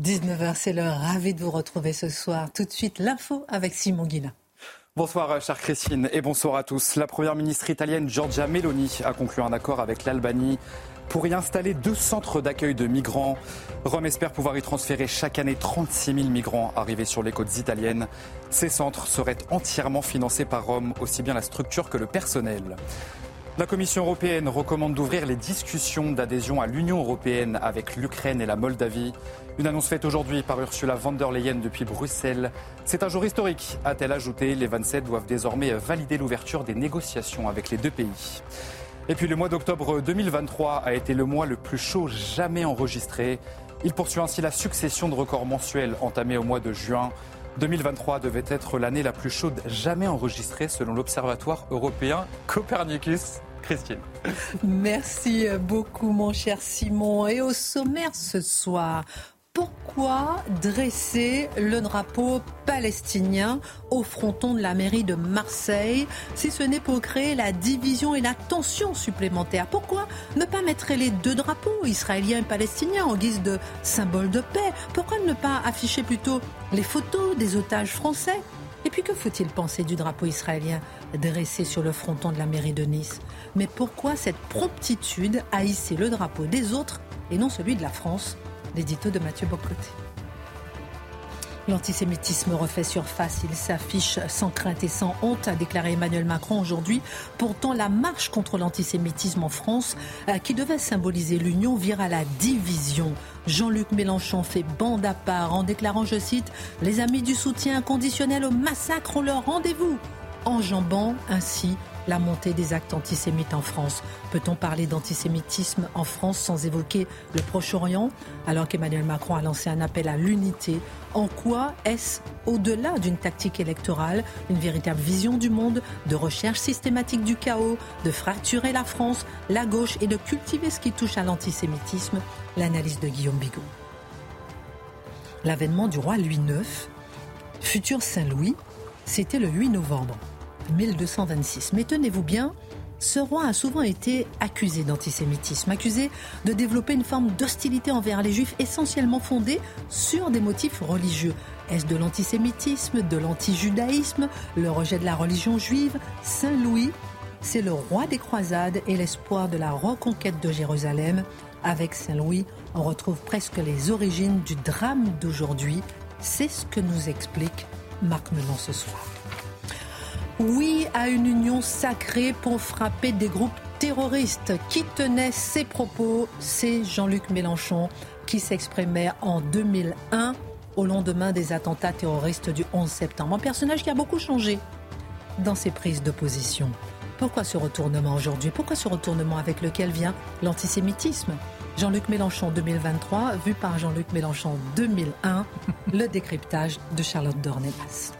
19h, c'est l'heure. Ravi de vous retrouver ce soir. Tout de suite, l'info avec Simon Guillain. Bonsoir, chère Christine, et bonsoir à tous. La première ministre italienne Giorgia Meloni a conclu un accord avec l'Albanie pour y installer deux centres d'accueil de migrants. Rome espère pouvoir y transférer chaque année 36 000 migrants arrivés sur les côtes italiennes. Ces centres seraient entièrement financés par Rome, aussi bien la structure que le personnel. La Commission européenne recommande d'ouvrir les discussions d'adhésion à l'Union européenne avec l'Ukraine et la Moldavie. Une annonce faite aujourd'hui par Ursula von der Leyen depuis Bruxelles. C'est un jour historique, a-t-elle ajouté. Les 27 doivent désormais valider l'ouverture des négociations avec les deux pays. Et puis le mois d'octobre 2023 a été le mois le plus chaud jamais enregistré. Il poursuit ainsi la succession de records mensuels entamés au mois de juin. 2023 devait être l'année la plus chaude jamais enregistrée selon l'Observatoire européen Copernicus. Christine. Merci beaucoup mon cher Simon. Et au sommaire ce soir, pourquoi dresser le drapeau palestinien au fronton de la mairie de Marseille si ce n'est pour créer la division et la tension supplémentaire Pourquoi ne pas mettre les deux drapeaux, israéliens et palestiniens, en guise de symbole de paix? Pourquoi ne pas afficher plutôt les photos des otages français? Et puis que faut-il penser du drapeau israélien dressé sur le fronton de la mairie de Nice? Mais pourquoi cette promptitude à hisser le drapeau des autres et non celui de la France? L'édito de Mathieu Bocoté. L'antisémitisme refait surface, il s'affiche sans crainte et sans honte, a déclaré Emmanuel Macron aujourd'hui. Pourtant, la marche contre l'antisémitisme en France, euh, qui devait symboliser l'union, vire à la division. Jean-Luc Mélenchon fait bande à part en déclarant, je cite, Les amis du soutien inconditionnel au massacre ont leur rendez-vous, enjambant ainsi la montée des actes antisémites en France. Peut-on parler d'antisémitisme en France sans évoquer le Proche-Orient? Alors qu'Emmanuel Macron a lancé un appel à l'unité En quoi est-ce au-delà d'une tactique électorale, une véritable vision du monde, de recherche systématique du chaos, de fracturer la France, la gauche et de cultiver ce qui touche à l'antisémitisme? L'analyse de Guillaume Bigot. L'avènement du roi Louis IX, futur Saint-Louis, c'était le 8 novembre. 1226. Mais tenez-vous bien, ce roi a souvent été accusé d'antisémitisme, accusé de développer une forme d'hostilité envers les juifs essentiellement fondée sur des motifs religieux. Est-ce de l'antisémitisme, de l'antijudaïsme, le rejet de la religion juive Saint Louis, c'est le roi des croisades et l'espoir de la reconquête de Jérusalem. Avec Saint Louis, on retrouve presque les origines du drame d'aujourd'hui. C'est ce que nous explique Marc Melon ce soir. Oui à une union sacrée pour frapper des groupes terroristes. Qui tenait ces propos? C'est Jean-Luc Mélenchon qui s'exprimait en 2001 au lendemain des attentats terroristes du 11 septembre. Un personnage qui a beaucoup changé dans ses prises de position. Pourquoi ce retournement aujourd'hui? Pourquoi ce retournement avec lequel vient l'antisémitisme? Jean-Luc Mélenchon 2023, vu par Jean-Luc Mélenchon 2001, le décryptage de Charlotte Dornelas.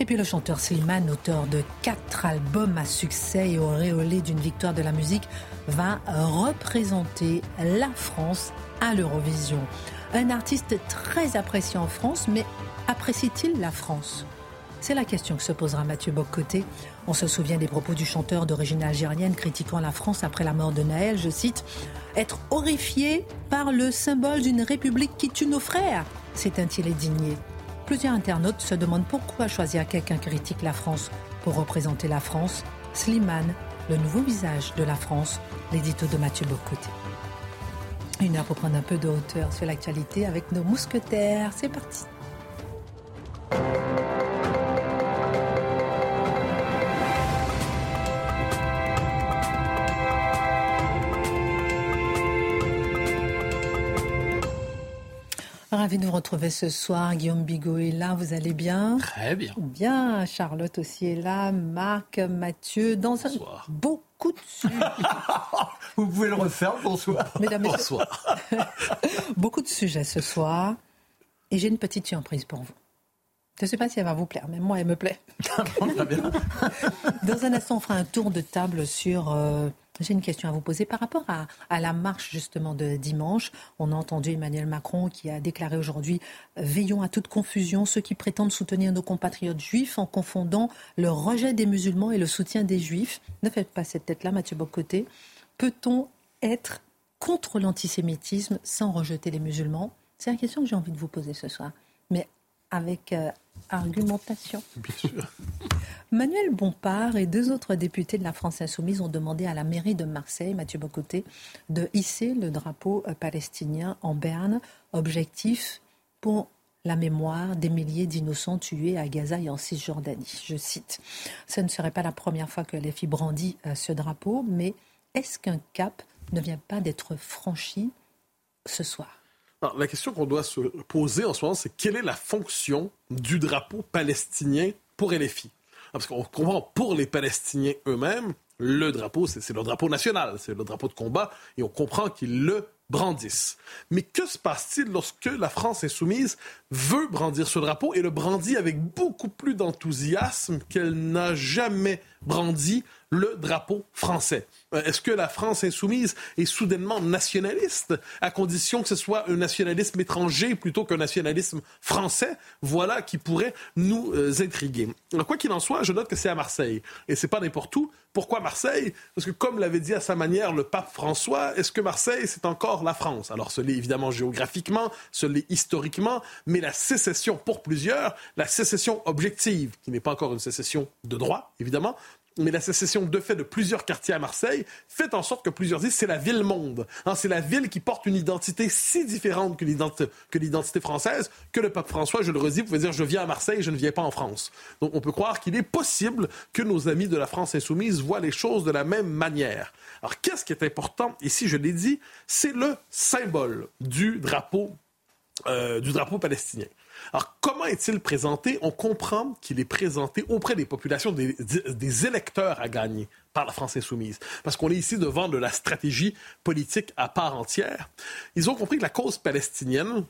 Et puis le chanteur Slimane, auteur de quatre albums à succès et auréolé d'une victoire de la musique, va représenter la France à l'Eurovision. Un artiste très apprécié en France, mais apprécie-t-il la France? C'est la question que se posera Mathieu Boccoté. On se souvient des propos du chanteur d'origine algérienne critiquant la France après la mort de Naël, je cite, Être horrifié par le symbole d'une république qui tue nos frères, s'éteint-il indigné Plusieurs internautes se demandent pourquoi choisir quelqu'un qui critique la France pour représenter la France. Slimane, le nouveau visage de la France, l'édito de Mathieu Bocoté. Une heure pour prendre un peu de hauteur sur l'actualité avec nos mousquetaires. C'est parti. Ravi de vous retrouver ce soir. Guillaume Bigot est là, vous allez bien? Très bien. Bien, Charlotte aussi est là, Marc, Mathieu, dans un beau beaucoup de sujets. Vous pouvez le refaire, bonsoir. Mesdames, bonsoir. beaucoup de sujets ce soir. Et j'ai une petite surprise pour vous. Je ne sais pas si elle va vous plaire, mais moi, elle me plaît. Dans un instant, on fera un tour de table sur euh, j'ai une question à vous poser par rapport à, la marche justement de dimanche. On a entendu Emmanuel Macron qui a déclaré aujourd'hui Veillons à toute confusion ceux qui prétendent soutenir nos compatriotes juifs en confondant le rejet des musulmans et le soutien des juifs. Ne faites pas cette tête-là, Mathieu Bocoté. Peut-on être contre l'antisémitisme sans rejeter les musulmans? C'est la question que j'ai envie de vous poser ce soir. Mais avec euh, argumentation. Bien sûr. Manuel Bompard et deux autres députés de la France Insoumise ont demandé à la mairie de Marseille, Mathieu Bocoté, de hisser le drapeau euh, palestinien en berne. Objectif pour la mémoire des milliers d'innocents tués à Gaza et en Cisjordanie. Je cite. Ce ne serait pas la première fois que les filles brandit euh, ce drapeau, mais est-ce qu'un cap ne vient pas d'être franchi ce soir? La question qu'on doit se poser en ce moment, c'est quelle est la fonction du drapeau palestinien pour LFI? Parce qu'on comprend, pour les Palestiniens eux-mêmes, le drapeau, c'est leur drapeau national, c'est le drapeau de combat, et on comprend qu'ils le brandissent. Mais que se passe-t-il lorsque la France insoumise veut brandir ce drapeau et le brandit avec beaucoup plus d'enthousiasme qu'elle n'a jamais brandi le drapeau français. Euh, est-ce que la France insoumise est soudainement nationaliste, à condition que ce soit un nationalisme étranger plutôt qu'un nationalisme français? Voilà qui pourrait nous euh, intriguer. quoi qu'il en soit, je note que c'est à Marseille. Et c'est pas n'importe où. Pourquoi Marseille? Parce que comme l'avait dit à sa manière le pape François, est-ce que Marseille, c'est encore la France? Alors ce l'est évidemment géographiquement, ce l'est historiquement, mais la sécession pour plusieurs, la sécession objective, qui n'est pas encore une sécession de droit, évidemment, mais la sécession de fait de plusieurs quartiers à Marseille fait en sorte que plusieurs disent c'est la ville-monde. Hein, c'est la ville qui porte une identité si différente que l'identité française que le pape François, je le redis, pouvait dire je viens à Marseille, je ne viens pas en France. Donc on peut croire qu'il est possible que nos amis de la France insoumise voient les choses de la même manière. Alors qu'est-ce qui est important ici, je l'ai dit, c'est le symbole du drapeau, euh, du drapeau palestinien. Alors, comment est-il présenté? On comprend qu'il est présenté auprès des populations, des, électeurs à gagner par la France insoumise. Parce qu'on est ici devant de la stratégie politique à part entière. Ils ont compris que la cause palestinienne,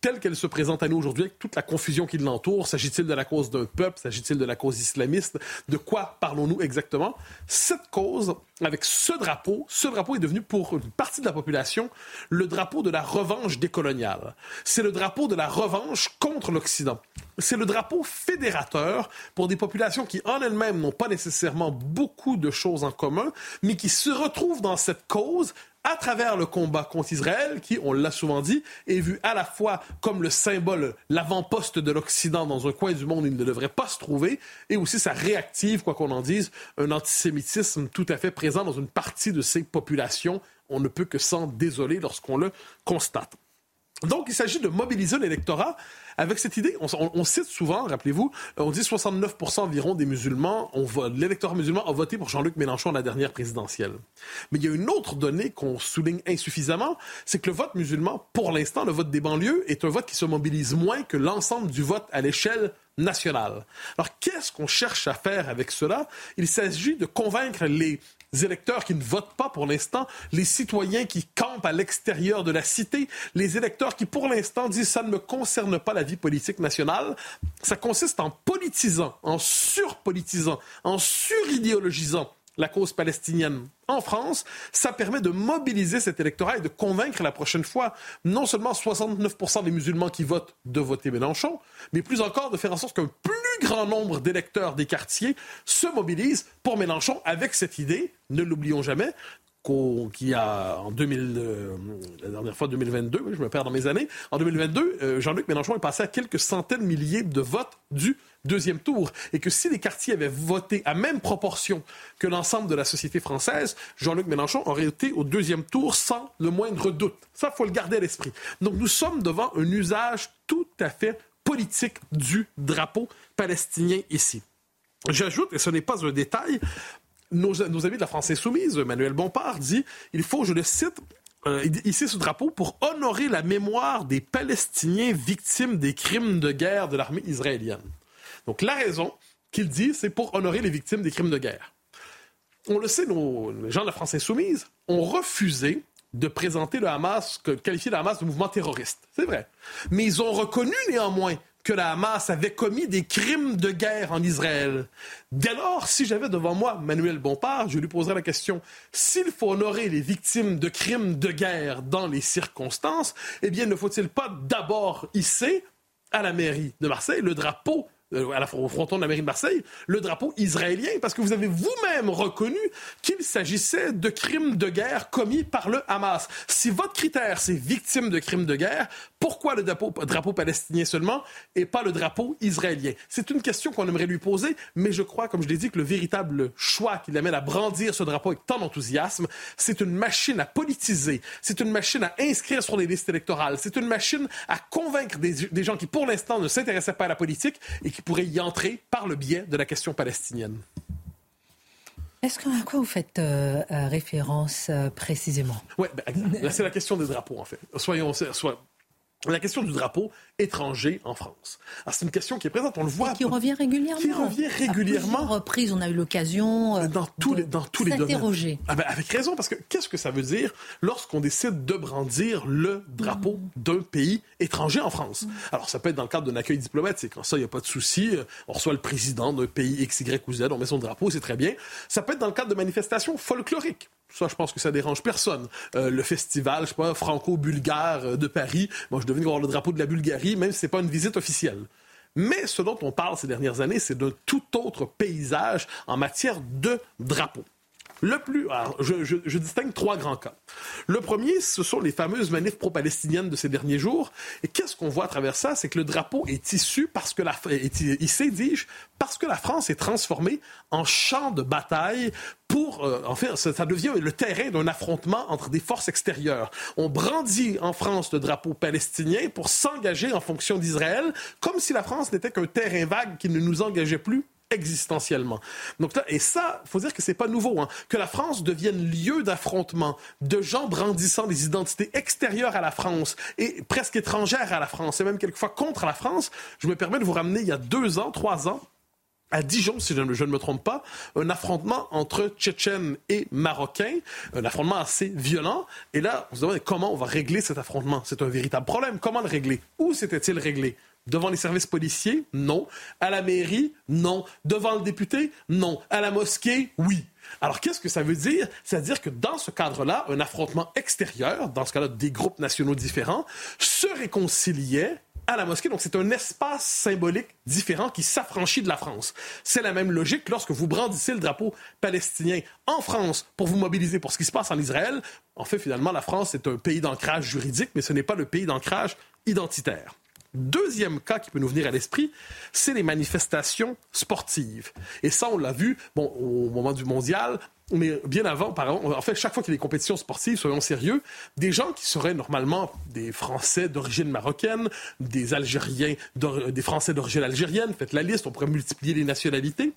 telle qu'elle se présente à nous aujourd'hui, avec toute la confusion qui l'entoure. S'agit-il de la cause d'un peuple? S'agit-il de la cause islamiste? De quoi parlons-nous exactement? Cette cause, avec ce drapeau, ce drapeau est devenu pour une partie de la population le drapeau de la revanche décoloniale. C'est le drapeau de la revanche contre l'Occident. C'est le drapeau fédérateur pour des populations qui, en elles-mêmes, n'ont pas nécessairement beaucoup de choses en commun, mais qui se retrouvent dans cette cause à travers le combat contre Israël, qui, on l'a souvent dit, est vu à la fois comme le symbole, l'avant-poste de l'Occident dans un coin du monde où il ne devrait pas se trouver, et aussi ça réactive, quoi qu'on en dise, un antisémitisme tout à fait présent dans une partie de ces populations. On ne peut que s'en désoler lorsqu'on le constate. Donc, il s'agit de mobiliser l'électorat avec cette idée. On, cite souvent, rappelez-vous, on dit 69% environ des musulmans, l'électorat musulman a voté pour Jean-Luc Mélenchon à la dernière présidentielle. Mais il y a une autre donnée qu'on souligne insuffisamment, c'est que le vote musulman, pour l'instant, le vote des banlieues, est un vote qui se mobilise moins que l'ensemble du vote à l'échelle nationale. Alors, qu'est-ce qu'on cherche à faire avec cela? Il s'agit de convaincre les électeurs qui ne votent pas pour l'instant, les citoyens qui campent à l'extérieur de la cité, les électeurs qui pour l'instant disent ça ne me concerne pas la vie politique nationale. Ça consiste en politisant, en surpolitisant, en suridéologisant la cause palestinienne. En France, ça permet de mobiliser cet électorat et de convaincre la prochaine fois non seulement 69% des musulmans qui votent de voter Mélenchon, mais plus encore de faire en sorte qu'un plus grand nombre d'électeurs des quartiers se mobilisent pour Mélenchon avec cette idée, ne l'oublions jamais, qui a en 2000, euh, la dernière fois 2022, je me perds dans mes années, en 2022, euh, Jean-Luc Mélenchon est passé à quelques centaines de milliers de votes du deuxième tour. Et que si les quartiers avaient voté à même proportion que l'ensemble de la société française, Jean-Luc Mélenchon aurait été au deuxième tour sans le moindre doute. Ça, faut le garder à l'esprit. Donc nous sommes devant un usage tout à fait politique du drapeau palestinien ici. J'ajoute, et ce n'est pas un détail, nos, amis de la France insoumise, Emmanuel Bompard, dit il faut, je le cite, euh, ici ce drapeau pour honorer la mémoire des Palestiniens victimes des crimes de guerre de l'armée israélienne. Donc la raison qu'il dit, c'est pour honorer les victimes des crimes de guerre. on le sait, nos, les gens de la France insoumise ont refusé de présenter le Hamas, de qualifier le Hamas de mouvement terroriste. C'est vrai. Mais ils ont reconnu néanmoins que la Hamas avait commis des crimes de guerre en Israël. Dès lors, si j'avais devant moi Manuel Bompard, je lui poserais la question s'il faut honorer les victimes de crimes de guerre dans les circonstances, eh bien, ne faut-il pas d'abord hisser à la mairie de Marseille le drapeau la, au fronton de la mairie de Marseille, le drapeau israélien, parce que vous avez vous-même reconnu qu'il s'agissait de crimes de guerre commis par le Hamas. Si votre critère, c'est victime de crimes de guerre, pourquoi le drapeau, drapeau palestinien seulement et pas le drapeau israélien? C'est une question qu'on aimerait lui poser, mais je crois, comme je l'ai dit, que le véritable choix qui l'amène à brandir ce drapeau avec tant d'enthousiasme, c'est une machine à politiser, c'est une machine à inscrire sur les listes électorales, c'est une machine à convaincre des, des gens qui, pour l'instant, ne s'intéressaient pas à la politique et qui pourraient y entrer par le biais de la question palestinienne. Est-ce que, à quoi vous faites euh, euh, référence euh, précisément? Oui, ben, c'est la question des drapeaux, en fait. Soyons, soit, la question du drapeau étranger en France. C'est une question qui est présente, on le voit. Et qui revient régulièrement. Qui revient régulièrement. À reprises, on a eu l'occasion euh, dans tous les dans tous les domaines. Ah ben, avec raison, parce que qu'est-ce que ça veut dire lorsqu'on décide de brandir le drapeau mm. d'un pays étranger en France? Mm. Alors ça peut être dans le cadre d'un accueil diplomatique, quand ça il n'y a pas de souci. On reçoit le président d'un pays X, Y ou Z, on met son drapeau, c'est très bien. Ça peut être dans le cadre de manifestations folkloriques. Ça, je pense que ça dérange personne. Euh, le festival, je sais pas, franco-bulgare euh, de Paris, moi, je devine avoir le drapeau de la Bulgarie, même si c'est pas une visite officielle. Mais ce dont on parle ces dernières années, c'est d'un tout autre paysage en matière de drapeau. Le plus, je, distingue trois grands cas. Le premier, ce sont les fameuses manifs pro-palestiniennes de ces derniers jours. Et qu'est-ce qu'on voit à travers ça? C'est que le drapeau est issu parce que la, est dis-je, parce que la France est transformée en champ de bataille pour, euh, ça, devient le terrain d'un affrontement entre des forces extérieures. On brandit en France le drapeau palestinien pour s'engager en fonction d'Israël, comme si la France n'était qu'un terrain vague qui ne nous engageait plus existentiellement. Donc là, et ça, faut dire que c'est pas nouveau, hein, que la France devienne lieu d'affrontement de gens brandissant des identités extérieures à la France et presque étrangères à la France, et même quelquefois contre la France. Je me permets de vous ramener il y a deux ans, trois ans, à Dijon, si je ne, je ne, me trompe pas, un affrontement entre Tchétchènes et Marocains, un affrontement assez violent. Et là, on se demande comment on va régler cet affrontement? C'est un véritable problème. Comment le régler? Où s'était-il réglé? Devant les services policiers Non. À la mairie Non. Devant le député Non. À la mosquée Oui. Alors, qu'est-ce que ça veut dire? C'est-à-dire que dans ce cadre-là, un affrontement extérieur, dans ce cas-là des groupes nationaux différents, se réconciliait à la mosquée. Donc, c'est un espace symbolique différent qui s'affranchit de la France. C'est la même logique lorsque vous brandissez le drapeau palestinien en France pour vous mobiliser pour ce qui se passe en Israël. En fait, finalement, la France est un pays d'ancrage juridique, mais ce n'est pas le pays d'ancrage identitaire. Deuxième cas qui peut nous venir à l'esprit, c'est les manifestations sportives. Et ça, on l'a vu bon, au moment du mondial, mais bien avant, en fait, chaque fois qu'il y a des compétitions sportives, soyons sérieux, des gens qui seraient normalement des Français d'origine marocaine, des Algériens, des Français d'origine algérienne, faites la liste, on pourrait multiplier les nationalités,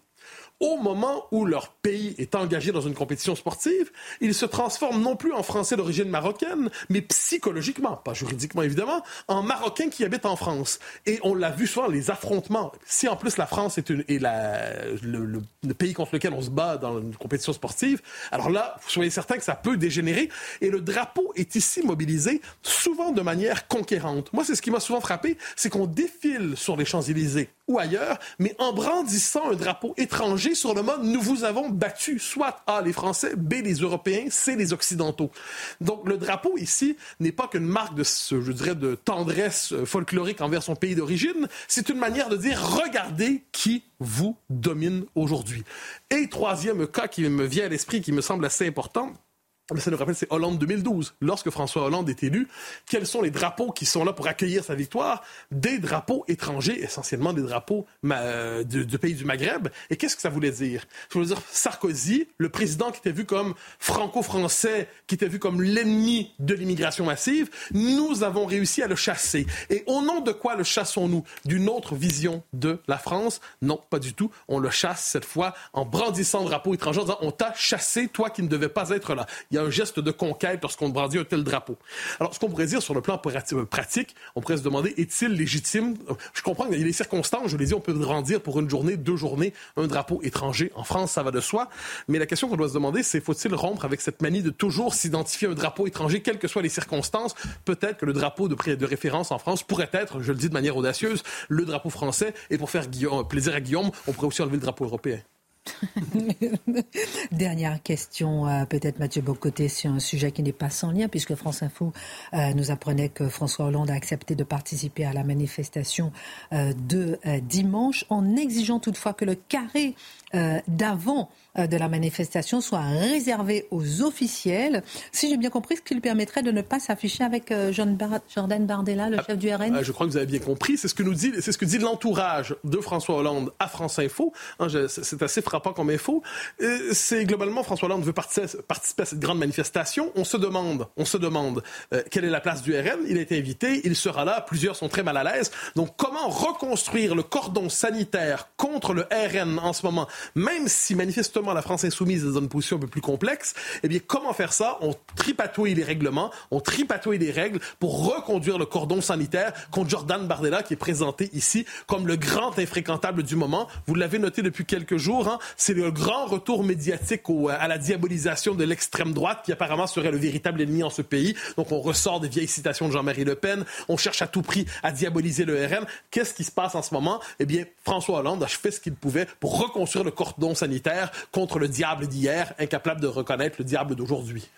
au moment où leur pays est engagé dans une compétition sportive, ils se transforment non plus en Français d'origine marocaine, mais psychologiquement, pas juridiquement évidemment, en Marocains qui habitent en France. Et on l'a vu souvent, les affrontements. Si en plus la France est, le, pays contre lequel on se bat dans une compétition sportive, alors là, soyez certains que ça peut dégénérer. Et le drapeau est ici mobilisé souvent de manière conquérante. Moi, c'est ce qui m'a souvent frappé, c'est qu'on défile sur les Champs-Élysées ou ailleurs, mais en brandissant un drapeau étranger sur le mode nous vous avons battu, soit A les Français, B les Européens, C les Occidentaux. Donc le drapeau ici n'est pas qu'une marque de, je dirais, de tendresse euh, folklorique envers son pays d'origine, c'est une manière de dire regardez qui vous domine aujourd'hui. Et troisième cas qui me vient à l'esprit, qui me semble assez important, ça nous rappelle, c'est Hollande 2012. Lorsque François Hollande est élu, quels sont les drapeaux qui sont là pour accueillir sa victoire? Des drapeaux étrangers, essentiellement des drapeaux de, de, pays du Maghreb. Et qu'est-ce que ça voulait dire? Ça voulait dire Sarkozy, le président qui était vu comme franco-français, qui était vu comme l'ennemi de l'immigration massive, nous avons réussi à le chasser. Et au nom de quoi le chassons-nous? D'une autre vision de la France? Non, pas du tout. On le chasse cette fois en brandissant le drapeau étranger, en disant on t'a chassé, toi qui ne devais pas être là. Il y a un geste de conquête lorsqu'on brandit un tel drapeau. Alors, ce qu'on pourrait dire sur le plan pratique, on pourrait se demander, est-il légitime? Je comprends qu'il y a des circonstances, je l'ai dit, on peut brandir pour une journée, deux journées, un drapeau étranger. En France, ça va de soi. Mais la question qu'on doit se demander, c'est faut-il rompre avec cette manie de toujours s'identifier un drapeau étranger, quelles que soient les circonstances? Peut-être que le drapeau de, de référence en France pourrait être, je le dis de manière audacieuse, le drapeau français. Et pour faire plaisir à Guillaume, on pourrait aussi enlever le drapeau européen. Dernière question, euh, peut-être Mathieu Bocoté, sur un sujet qui n'est pas sans lien, puisque France Info euh, nous apprenait que François Hollande a accepté de participer à la manifestation euh, de dimanche, en exigeant toutefois que le carré d'avant de la manifestation soit réservé aux officiels. Si j'ai bien compris, ce qui lui permettrait de ne pas s'afficher avec euh, Jordan Bardella, le ah, chef du RN. Ah, je crois que vous avez bien compris. C'est ce que nous dit, c'est ce que dit l'entourage de François Hollande à France Info. Hein, c'est assez frappant comme info. Euh, c'est globalement François Hollande veut participer, à cette grande manifestation. On se demande, on se demande quelle est la place du RN. Il a été invité, il sera là. Plusieurs sont très mal à l'aise. Donc comment reconstruire le cordon sanitaire contre le RN en ce moment, même si manifestement la France insoumise dans une position un peu plus complexe, eh bien, comment faire ça? On tripatouille les règlements, on tripatouille les règles pour reconduire le cordon sanitaire contre Jordan Bardella, qui est présenté ici comme le grand infréquentable du moment. Vous l'avez noté depuis quelques jours, hein? c'est le grand retour médiatique à la diabolisation de l'extrême droite, qui apparemment serait le véritable ennemi en ce pays. Donc, on ressort des vieilles citations de Jean-Marie Le Pen, on cherche à tout prix à diaboliser le RN. Qu'est-ce qui se passe en ce moment? Eh bien, François Hollande a fait ce qu'il pouvait pour reconstruire le cordon sanitaire contre le diable d'hier, incapable de reconnaître le diable d'aujourd'hui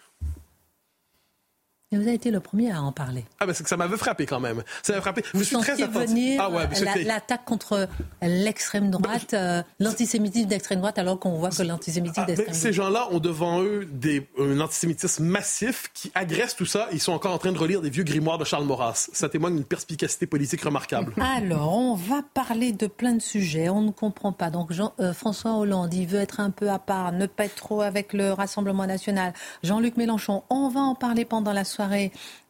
vous avez été le premier à en parler. Ah ben c'est que ça m'avait frappé quand même. Ça m'a frappé. Vous je suis très attentif. Ah ouais, l'attaque contre l'extrême droite, ben, euh, l'antisémitisme d'extrême droite, alors qu'on voit que l'antisémitisme ah, d'extrême droite. Ces gens-là ont devant eux des, un antisémitisme massif qui agresse tout ça. Ils sont encore en train de relire des vieux grimoires de Charles Maurras. Ça témoigne d'une perspicacité politique remarquable. Alors, on va parler de plein de sujets. On ne comprend pas. Donc, Jean, euh, François Hollande, il veut être un peu à part, ne pas être trop avec le Rassemblement national. Jean-Luc Mélenchon, on va en parler pendant la soirée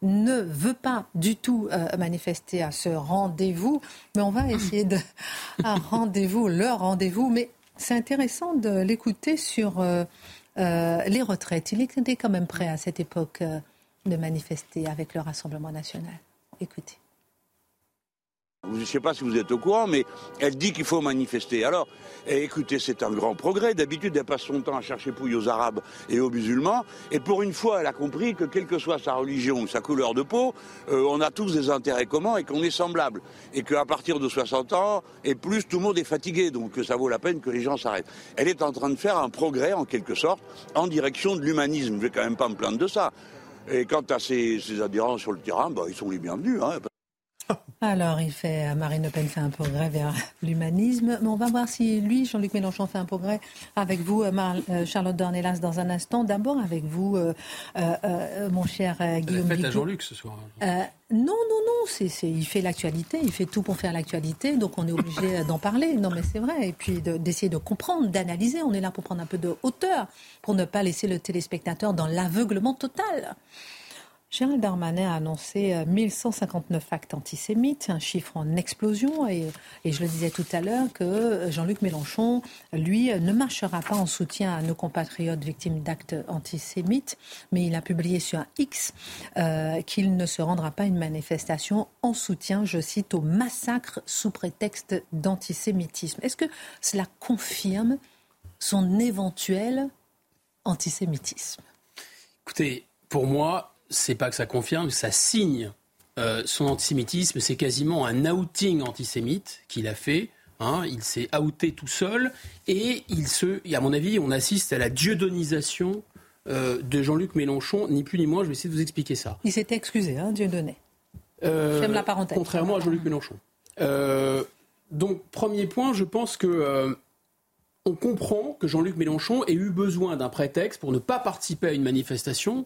ne veut pas du tout euh, manifester à ce rendez-vous, mais on va essayer de rendez-vous, leur rendez-vous. Mais c'est intéressant de l'écouter sur euh, euh, les retraites. Il était quand même prêt à cette époque de manifester avec le Rassemblement national. Écoutez. Je ne sais pas si vous êtes au courant, mais elle dit qu'il faut manifester. Alors, eh, écoutez, c'est un grand progrès. D'habitude, elle passe son temps à chercher pouille aux Arabes et aux musulmans. Et pour une fois, elle a compris que, quelle que soit sa religion ou sa couleur de peau, euh, on a tous des intérêts communs et qu'on est semblables. Et qu'à partir de 60 ans et plus, tout le monde est fatigué. Donc, ça vaut la peine que les gens s'arrêtent. Elle est en train de faire un progrès, en quelque sorte, en direction de l'humanisme. Je ne vais quand même pas me plaindre de ça. Et quant à ses, adhérents sur le terrain, bah, ils sont les bienvenus. Hein. Alors, il fait, euh, Marine Le Pen fait un progrès vers l'humanisme. Mais on va voir si lui, Jean-Luc Mélenchon, fait un progrès avec vous, euh, euh, Charlotte Dornelas, dans un instant. D'abord avec vous, mon cher Guillaume. Faites à Jean-Luc ce soir. non, non, non. C'est, il fait l'actualité. Il fait tout pour faire l'actualité. Donc, on est obligé d'en parler. Non, mais c'est vrai. Et puis, d'essayer de comprendre, d'analyser. On est là pour prendre un peu de hauteur, pour ne pas laisser le téléspectateur dans l'aveuglement total. Gérald Darmanin a annoncé 1159 euh, actes antisémites, un chiffre en explosion. Et, je le disais tout à l'heure que Jean-Luc Mélenchon, lui, ne marchera pas en soutien à nos compatriotes victimes d'actes antisémites, mais il a publié sur un X euh, qu'il ne se rendra pas à une manifestation en soutien, je cite, au massacre sous prétexte d'antisémitisme. Est-ce que cela confirme son éventuel antisémitisme? Écoutez, pour moi, c'est pas que ça confirme, ça signe euh, son antisémitisme. C'est quasiment un outing antisémite qu'il a fait. Hein. il s'est outé tout seul et il se, à mon avis, on assiste à la dieudonisation euh, de Jean-Luc Mélenchon, ni plus ni moins. Je vais essayer de vous expliquer ça. Il s'était excusé, hein, Dieudonné. Euh, J'aime la parenthèse. Contrairement à Jean-Luc Mélenchon. donc, premier point, je pense que on comprend que Jean-Luc Mélenchon ait eu besoin d'un prétexte pour ne pas participer à une manifestation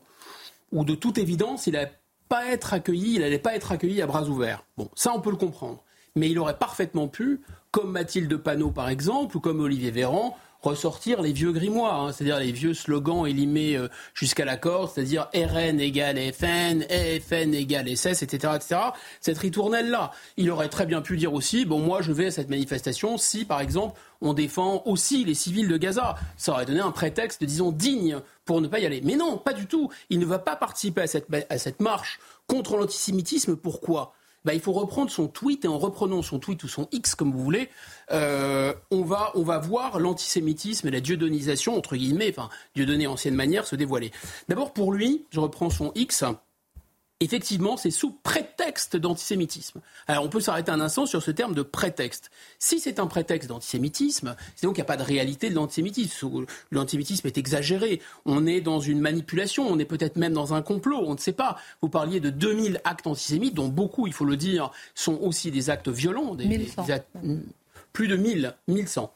où de toute évidence, il n'allait pas être accueilli, il n'allait pas être accueilli à bras ouverts. Bon, ça on peut le comprendre. Mais il aurait parfaitement pu, comme Mathilde Panot par exemple, ou comme Olivier Véran, ressortir les vieux grimoires, hein, c'est-à-dire les vieux slogans élimés euh, jusqu'à la corde, c'est-à-dire RN égale FN, FN égale SS, etc., etc. Cette ritournelle-là. Il aurait très bien pu dire aussi, bon, moi, je vais à cette manifestation si, par exemple, on défend aussi les civils de Gaza. Ça aurait donné un prétexte, disons, digne pour ne pas y aller. Mais non, pas du tout. Il ne va pas participer à cette, à cette marche contre l'antisémitisme. Pourquoi? Bah, il faut reprendre son tweet et en reprenant son tweet ou son X comme vous voulez, euh, on, va, voir l'antisémitisme et la dieudonisation, entre guillemets, enfin, dieudoné ancienne manière, se dévoiler. D'abord pour lui, je reprends son X, effectivement, c'est sous prétexte d'antisémitisme. Alors on peut s'arrêter un instant sur ce terme de prétexte. Si c'est un prétexte d'antisémitisme, c'est donc qu'il n'y a pas de réalité de l'antisémitisme. L'antisémitisme est exagéré. On est dans une manipulation, on est peut-être même dans un complot, on ne sait pas. Vous parliez de 2000 actes antisémites, dont beaucoup, il faut le dire, sont aussi des actes violents. Des, plus de 1000, 1100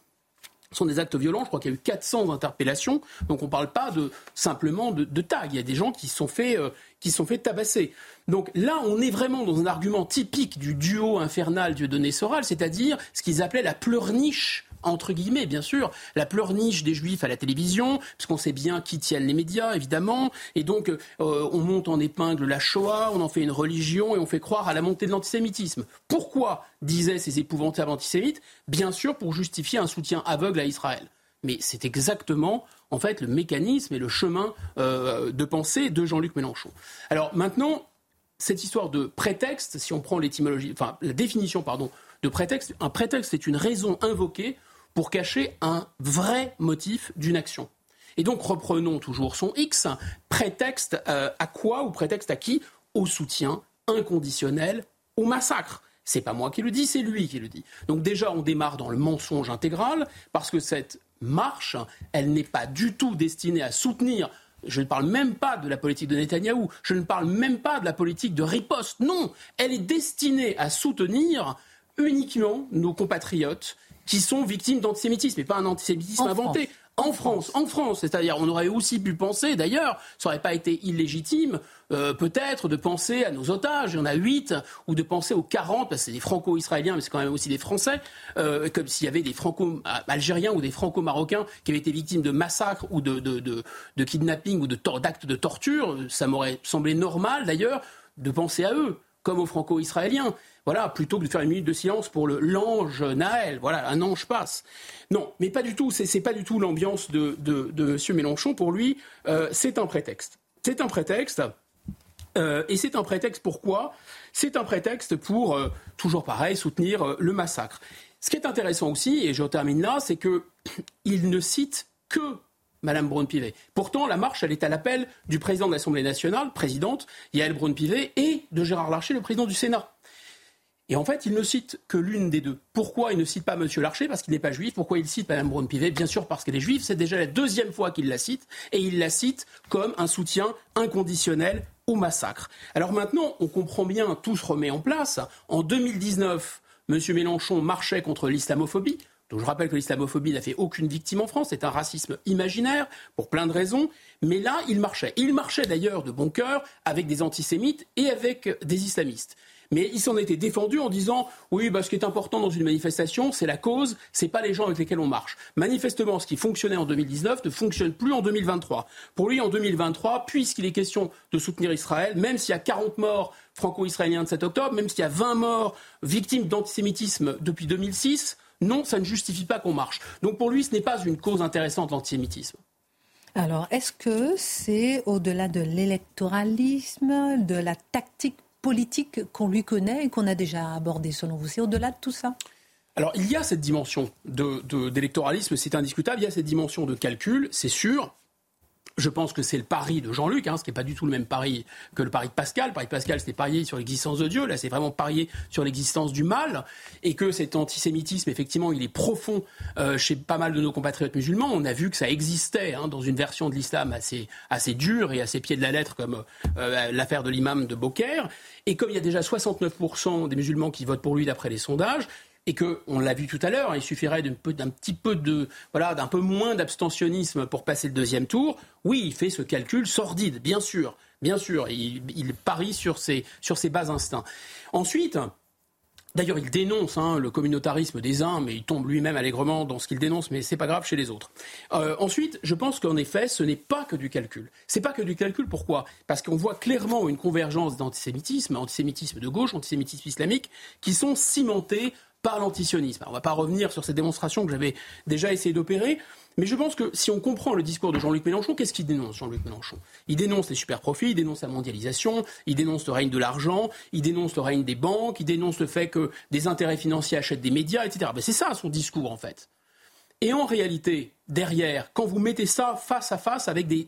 sont des actes violents. Je crois qu'il y a eu 400 interpellations. Donc on ne parle pas simplement de, de tag. Il y a des gens qui se sont euh, sont fait tabasser. Donc là, on est vraiment dans un argument typique du duo infernal Dieudonné-Soral, c'est-à-dire ce qu'ils appelaient la pleurniche entre guillemets, bien sûr, la pleurniche des juifs à la télévision, puisqu'on sait bien qui tiennent les médias, évidemment, et donc euh, on monte en épingle la Shoah, on en fait une religion et on fait croire à la montée de l'antisémitisme. Pourquoi disaient ces épouvantables antisémites Bien sûr, pour justifier un soutien aveugle à Israël? Mais c'est exactement, en fait, le mécanisme et le chemin euh, de pensée de Jean-Luc Mélenchon. Alors maintenant, cette histoire de prétexte, si on prend l'étymologie, enfin la définition, pardon, de prétexte, un prétexte est une raison invoquée pour cacher un vrai motif d'une action. Et donc reprenons toujours son X, prétexte euh, à quoi ou prétexte à qui? Au soutien inconditionnel au massacre. C'est pas moi qui le dis, c'est lui qui le dit. Donc déjà, on démarre dans le mensonge intégral parce que cette marche, elle n'est pas du tout destinée à soutenir. Je ne parle même pas de la politique de Netanyahou, je ne parle même pas de la politique de riposte. Non, elle est destinée à soutenir uniquement nos compatriotes qui sont victimes d'antisémitisme, et pas un antisémitisme inventé. En France, en France, c'est-à-dire on aurait aussi pu penser, d'ailleurs, ça n'aurait pas été illégitime, euh, peut-être, de penser à nos otages, il y en a huit, ou de penser aux 40, parce que c'est des franco-israéliens, mais c'est quand même aussi des Français, euh, comme s'il y avait des franco-algériens ou des franco-marocains qui avaient été victimes de massacres ou de, de, de, de kidnapping ou d'actes de torture, ça m'aurait semblé normal, d'ailleurs, de penser à eux, comme aux franco-israéliens. Voilà, plutôt que de faire une minute de silence pour le l'ange Naël. Voilà, un ange passe. Non, mais pas du tout. C'est pas du tout l'ambiance de, M. Mélenchon. Pour lui, euh, c'est un prétexte. C'est un prétexte. Euh, et c'est un prétexte pourquoi? C'est un prétexte pour, euh, toujours pareil, soutenir le massacre. Ce qui est intéressant aussi, et je termine là, c'est qu'il ne cite que Madame Braun-Pivet. Pourtant, la marche, elle est à l'appel du président de l'Assemblée nationale, présidente Yael Braun-Pivet, et de Gérard Larcher, le président du Sénat. Et en fait, il ne cite que l'une des deux. Pourquoi il ne cite pas M. Larcher? Parce qu'il n'est pas juif. Pourquoi il cite Mme Braun-Pivet? Bien sûr parce qu'elle est juive. C'est déjà la deuxième fois qu'il la cite. Et il la cite comme un soutien inconditionnel au massacre. Alors maintenant, on comprend bien, tout se remet en place. En 2019, M. Mélenchon marchait contre l'islamophobie. Je rappelle que l'islamophobie n'a fait aucune victime en France, c'est un racisme imaginaire pour plein de raisons, mais là il marchait. Il marchait d'ailleurs de bon cœur avec des antisémites et avec des islamistes. Mais il s'en était défendu en disant oui, bah, ce qui est important dans une manifestation, c'est la cause, c'est pas les gens avec lesquels on marche. Manifestement, ce qui fonctionnait en 2019 ne fonctionne plus en 2023. Pour lui, en 2023, puisqu'il est question de soutenir Israël, même s'il y a 40 morts franco-israéliens de 7 octobre, même s'il y a 20 morts victimes d'antisémitisme depuis 2006, non, ça ne justifie pas qu'on marche. Donc pour lui, ce n'est pas une cause intéressante l'antisémitisme. Alors, est-ce que c'est au-delà de l'électoralisme, de la tactique politique qu'on lui connaît et qu'on a déjà abordé selon vous? C'est au-delà de tout ça? Alors il y a cette dimension d'électoralisme, c'est indiscutable, il y a cette dimension de calcul, c'est sûr. Je pense que c'est le pari de Jean-Luc, hein, ce qui n'est pas du tout le même pari que le pari de Pascal. Le pari de Pascal, c'était parier sur l'existence de Dieu. Là, c'est vraiment parier sur l'existence du mal. Et que cet antisémitisme, effectivement, il est profond euh, chez pas mal de nos compatriotes musulmans. On a vu que ça existait hein, dans une version de l'islam assez, assez dure et assez pied de la lettre, comme euh, l'affaire de l'imam de Beaucaire. Et comme il y a déjà 69% des musulmans qui votent pour lui d'après les sondages, et que, on l'a vu tout à l'heure, il suffirait d'un petit peu de, voilà, d'un peu moins d'abstentionnisme pour passer le deuxième tour. Oui, il fait ce calcul sordide, bien sûr, bien sûr. Il, il parie sur ses, sur ses bas instincts. Ensuite, D'ailleurs, il dénonce hein, le communautarisme des uns, mais il tombe lui-même allègrement dans ce qu'il dénonce, mais c'est pas grave chez les autres. Euh, ensuite, je pense qu'en effet, ce n'est pas que du calcul. C'est pas que du calcul. Pourquoi? Parce qu'on voit clairement une convergence d'antisémitisme, antisémitisme de gauche, antisémitisme islamique, qui sont cimentés par l'antisionisme. On ne va pas revenir sur ces démonstrations que j'avais déjà essayé d'opérer, mais je pense que si on comprend le discours de Jean-Luc Mélenchon, qu'est-ce qu'il dénonce, Jean-Luc Mélenchon? Il dénonce les super profits, il dénonce la mondialisation, il dénonce le règne de l'argent, il dénonce le règne des banques, il dénonce le fait que des intérêts financiers achètent des médias, etc. Ben, c'est ça son discours, en fait. Et en réalité, derrière, quand vous mettez ça face à face avec des,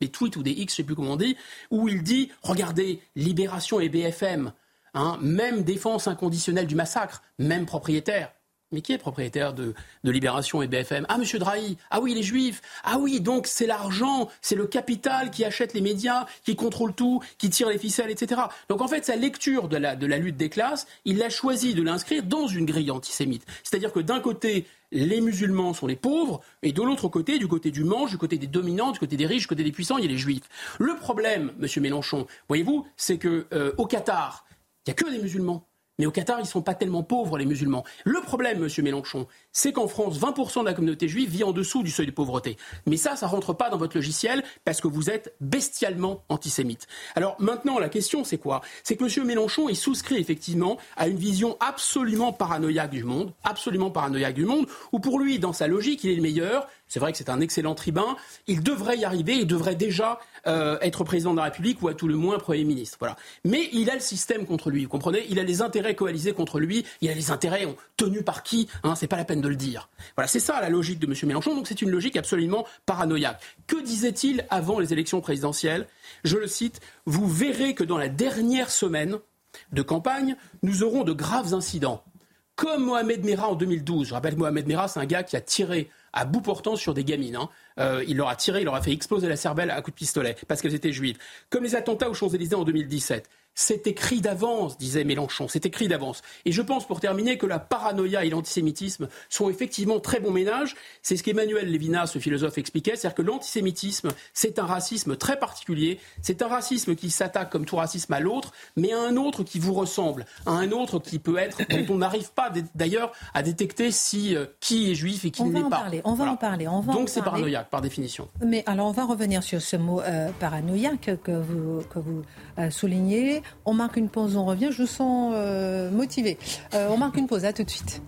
des tweets ou des X, je ne sais plus comment on dit, où il dit, regardez, Libération et BFM, Hein, même défense inconditionnelle du massacre, même propriétaire. Mais qui est propriétaire de, Libération et BFM Ah, Monsieur Drahi. Ah oui, les Juifs. Ah oui, donc c'est l'argent, c'est le capital qui achète les médias, qui contrôle tout, qui tire les ficelles, etc. Donc en fait, sa lecture de la, lutte des classes, il a choisi de l'inscrire dans une grille antisémite. C'est-à-dire que d'un côté, les musulmans sont les pauvres, et de l'autre côté, du côté du manche, du côté des dominants, du côté des riches, du côté des puissants, il y a les juifs. Le problème, Monsieur Mélenchon, voyez-vous, c'est que euh, au Qatar, il n'y a que des musulmans. Mais au Qatar, ils ne sont pas tellement pauvres, les musulmans. Le problème, monsieur Mélenchon, c'est qu'en France, 20% de la communauté juive vit en dessous du seuil de pauvreté. Mais ça, ça ne rentre pas dans votre logiciel parce que vous êtes bestialement antisémite. Alors maintenant, la question, c'est quoi? C'est que monsieur Mélenchon, il souscrit effectivement à une vision absolument paranoïaque du monde, absolument paranoïaque du monde, où pour lui, dans sa logique, il est le meilleur, c'est vrai que c'est un excellent tribun. Il devrait y arriver. Il devrait déjà euh, être président de la République ou à tout le moins Premier ministre. Voilà. Mais il a le système contre lui. Vous comprenez? Il a les intérêts coalisés contre lui. Il a les intérêts tenus par qui hein, C'est pas la peine de le dire. Voilà. C'est ça la logique de M. Mélenchon. Donc c'est une logique absolument paranoïaque. Que disait-il avant les élections présidentielles? Je le cite. Vous verrez que dans la dernière semaine de campagne, nous aurons de graves incidents. Comme Mohamed Merah en 2012. Je rappelle, Mohamed Merah, c'est un gars qui a tiré à bout portant sur des gamines. Hein. Euh, il leur a tiré, il leur a fait exploser la cervelle à coups de pistolet parce qu'elles étaient juives. Comme les attentats aux Champs-Élysées en 2017. C'est écrit d'avance, disait Mélenchon, c'est écrit d'avance. Et je pense, pour terminer, que la paranoïa et l'antisémitisme sont effectivement très bon ménage. C'est ce qu'Emmanuel Levinas, ce philosophe, expliquait, c'est-à-dire que l'antisémitisme, c'est un racisme très particulier, c'est un racisme qui s'attaque comme tout racisme à l'autre, mais à un autre qui vous ressemble, à un autre qui peut être, dont on n'arrive pas d'ailleurs à détecter si, euh, qui est juif et qui ne l'est pas. Parler, on va en parler, on va Donc c'est paranoïaque, par définition. Mais alors on va revenir sur ce mot euh, paranoïaque que vous, que vous euh, soulignez. On marque une pause, on revient. Je vous sens euh, motivé. Euh, on marque une pause, à tout de suite.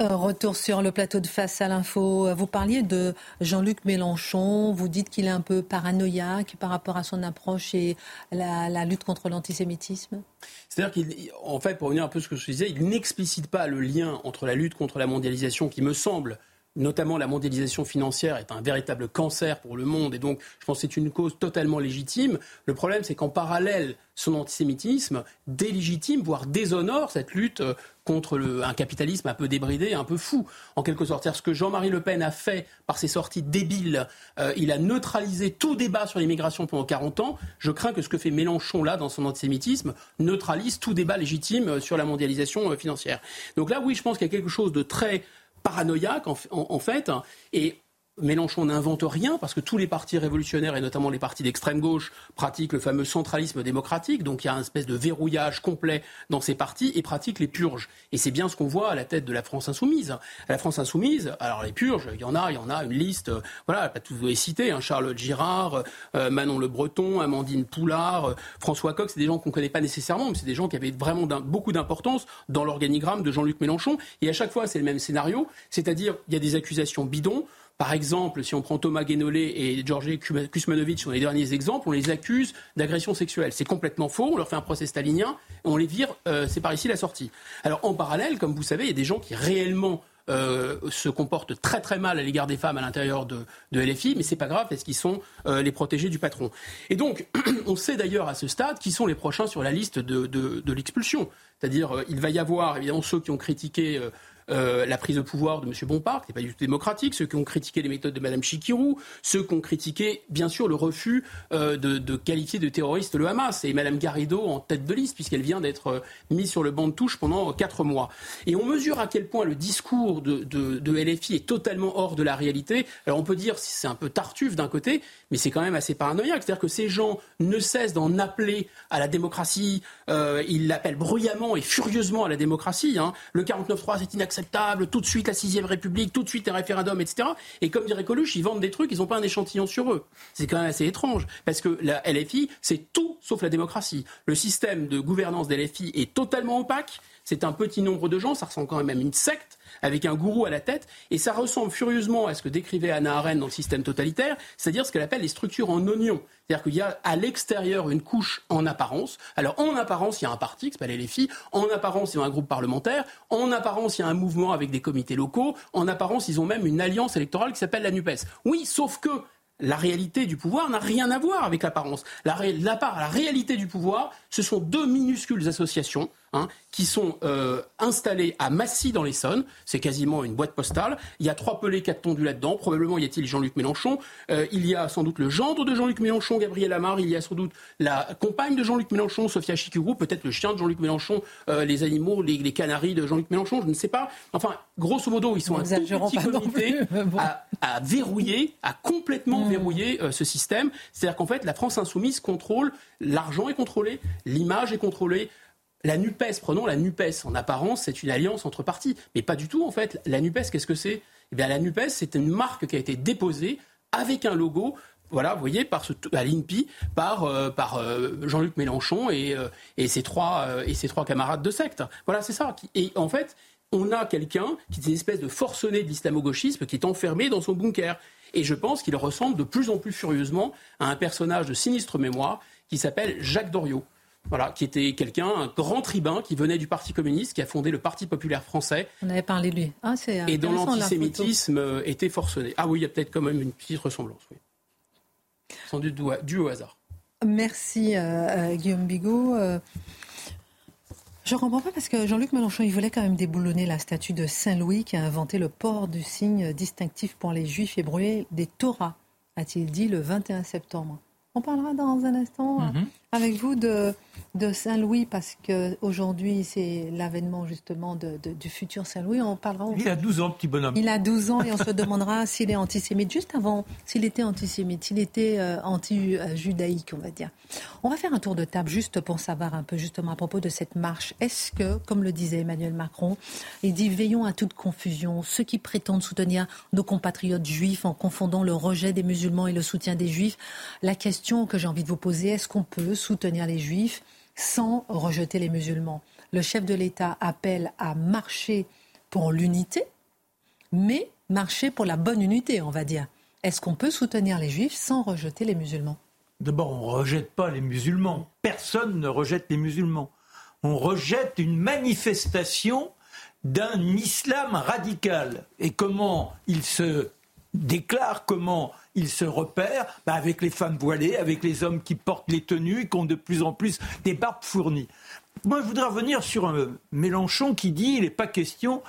Euh, retour sur le plateau de Face à l'info. Vous parliez de Jean-Luc Mélenchon. Vous dites qu'il est un peu paranoïaque par rapport à son approche et la, la lutte contre l'antisémitisme. C'est-à-dire qu'en fait, pour revenir un peu à ce que je disais, il n'explicite pas le lien entre la lutte contre la mondialisation qui me semble notamment la mondialisation financière est un véritable cancer pour le monde et donc je pense que c'est une cause totalement légitime. Le problème c'est qu'en parallèle, son antisémitisme délégitime, voire déshonore cette lutte euh, contre un capitalisme un peu débridé, un peu fou, en quelque sorte. C'est ce que Jean-Marie Le Pen a fait par ses sorties débiles. Euh, il a neutralisé tout débat sur l'immigration pendant 40 ans. Je crains que ce que fait Mélenchon là, dans son antisémitisme, neutralise tout débat légitime euh, sur la mondialisation financière. Donc là, oui, je pense qu'il y a quelque chose de très paranoïaque en, fait. Et Mélenchon n'invente rien parce que tous les partis révolutionnaires et notamment les partis d'extrême gauche pratiquent le fameux centralisme démocratique. Donc il y a un espèce de verrouillage complet dans ces partis et pratiquent les purges. Et c'est bien ce qu'on voit à la tête de la France insoumise. la France insoumise, alors les purges, il y en a, il y en a une liste. Euh, voilà, pas tous les citer. Hein, Charles Girard, euh, Manon Le Breton, Amandine Poulard, euh, François Coq. C'est des gens qu'on ne connaît pas nécessairement, mais c'est des gens qui avaient vraiment beaucoup d'importance dans l'organigramme de Jean-Luc Mélenchon. Et à chaque fois, c'est le même scénario, c'est-à-dire il y a des accusations bidons. Par exemple, si on prend Thomas Guénolé et Georges Kusmanovic sur les derniers exemples, on les accuse d'agression sexuelle. C'est complètement faux, on leur fait un procès stalinien, on les vire, euh, c'est par ici la sortie. Alors en parallèle, comme vous savez, il y a des gens qui réellement euh, se comportent très très mal à l'égard des femmes à l'intérieur de, LFI, mais c'est pas grave parce qu'ils sont euh, les protégés du patron. Et donc, on sait d'ailleurs à ce stade qui sont les prochains sur la liste de, de l'expulsion. C'est-à-dire, il va y avoir évidemment ceux qui ont critiqué euh, la prise de pouvoir de M. Bompard, qui n'est pas du tout démocratique, ceux qui ont critiqué les méthodes de Mme Chikirou, ceux qui ont critiqué, bien sûr, le refus euh, de, qualifier de terroriste le Hamas, et Mme Garrido en tête de liste, puisqu'elle vient d'être euh, mise sur le banc de touche pendant quatre mois. Et on mesure à quel point le discours de, LFI est totalement hors de la réalité. Alors on peut dire si c'est un peu tartuffe d'un côté, mais c'est quand même assez paranoïaque. C'est-à-dire que ces gens ne cessent d'en appeler à la démocratie, ils l'appellent bruyamment et furieusement à la démocratie. Hein. Le 49-3, c'est inacceptable, tout de suite la 6 République, tout de suite les référendums, etc. Et comme dirait Coluche, ils vendent des trucs, ils n'ont pas un échantillon sur eux. C'est quand même assez étrange, parce que la LFI, c'est tout sauf la démocratie. Le système de gouvernance de LFI est totalement opaque, c'est un petit nombre de gens, ça ressemble quand même à une secte avec un gourou à la tête, et ça ressemble furieusement à ce que décrivait Anna Arendt dans le système totalitaire, c'est-à-dire ce qu'elle appelle les structures en oignon. C'est-à-dire qu'il y a à l'extérieur une couche en apparence. Alors en apparence, il y a un parti qui s'appelle les filles, en apparence, il y a un groupe parlementaire, en apparence, il y a un mouvement avec des comités locaux, en apparence, ils ont même une alliance électorale qui s'appelle la NUPES. Oui, sauf que la réalité du pouvoir n'a rien à voir avec l'apparence. La, la, la, réalité du pouvoir, ce sont deux minuscules associations Hein, qui sont euh, installés à Massy dans l'Essonne. C'est quasiment une boîte postale. Il y a trois pelés, quatre tondus là-dedans. Probablement y a-t-il Jean-Luc Mélenchon. Euh, il y a sans doute le gendre de Jean-Luc Mélenchon, Gabriel Amar. Il y a sans doute la compagne de Jean-Luc Mélenchon, Sophia Chikuru. Peut-être le chien de Jean-Luc Mélenchon, euh, les animaux, les, les, canaris de Jean-Luc Mélenchon. Je ne sais pas. Enfin, grosso modo, ils sont un petit comité à, à, verrouiller, à complètement mmh. verrouiller ce système. C'est-à-dire qu'en fait, la France insoumise contrôle l'argent est contrôlé, l'image est contrôlée, la NUPES, prenons la NUPES, en apparence, c'est une alliance entre partis. Mais pas du tout, en fait. La NUPES, qu'est-ce que c'est? Eh la NUPES, c'est une marque qui a été déposée avec un logo voilà, vous voyez, par ce, à l'INPI, par, euh, euh, Jean-Luc Mélenchon et, euh, et, ses trois, et ses trois camarades de secte. Voilà, c'est ça. Et en fait, on a quelqu'un qui est une espèce de forcené de l'islamo-gauchisme qui est enfermé dans son bunker. Et je pense qu'il ressemble de plus en plus furieusement à un personnage de sinistre mémoire qui s'appelle Jacques Doriot. Voilà, qui était quelqu'un, un grand tribun qui venait du Parti communiste, qui a fondé le Parti populaire français. On avait parlé de lui. Ah, et dont l'antisémitisme euh, était forcené. Ah oui, il y a peut-être quand même une petite ressemblance, oui. Sans doute dû au hasard. Merci euh, euh, Guillaume Bigot. je ne comprends pas parce que Jean-Luc Mélenchon, il voulait quand même déboulonner la statue de Saint-Louis qui a inventé le port du signe distinctif pour les juifs et brûler des Torahs, a-t-il dit le 21 septembre. On parlera dans un instant mhm avec vous de, de Saint-Louis parce qu'aujourd'hui, c'est l'avènement justement de, du futur Saint-Louis. On parlera. Il a 12 ans, petit bonhomme. Il a 12 ans et on se demandera s'il est antisémite. Juste avant, s'il était antisémite, s'il était euh, anti-judaïque, on va dire. On va faire un tour de table juste pour savoir un peu justement à propos de cette marche. Est-ce que, comme le disait Emmanuel Macron, il dit veillons à toute confusion. Ceux qui prétendent soutenir nos compatriotes juifs en confondant le rejet des musulmans et le soutien des juifs. La question que j'ai envie de vous poser, est-ce qu'on peut soutenir les juifs sans rejeter les musulmans. Le chef de l'État appelle à marcher pour l'unité, mais marcher pour la bonne unité, on va dire. Est-ce qu'on peut soutenir les juifs sans rejeter les musulmans? D'abord, on ne rejette pas les musulmans. Personne ne rejette les musulmans. On rejette une manifestation d'un islam radical. Et comment il se déclare, comment il se repère bah, avec les femmes voilées, avec les hommes qui portent les tenues, qui ont de plus en plus des barbes fournies. Moi, je voudrais revenir sur un Mélenchon qui dit il n'est pas question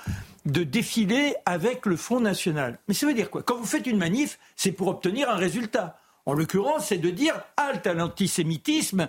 de défiler avec le Front National. Mais ça veut dire quoi? Quand vous faites une manif, c'est pour obtenir un résultat. En l'occurrence, c'est de dire halte à l'antisémitisme,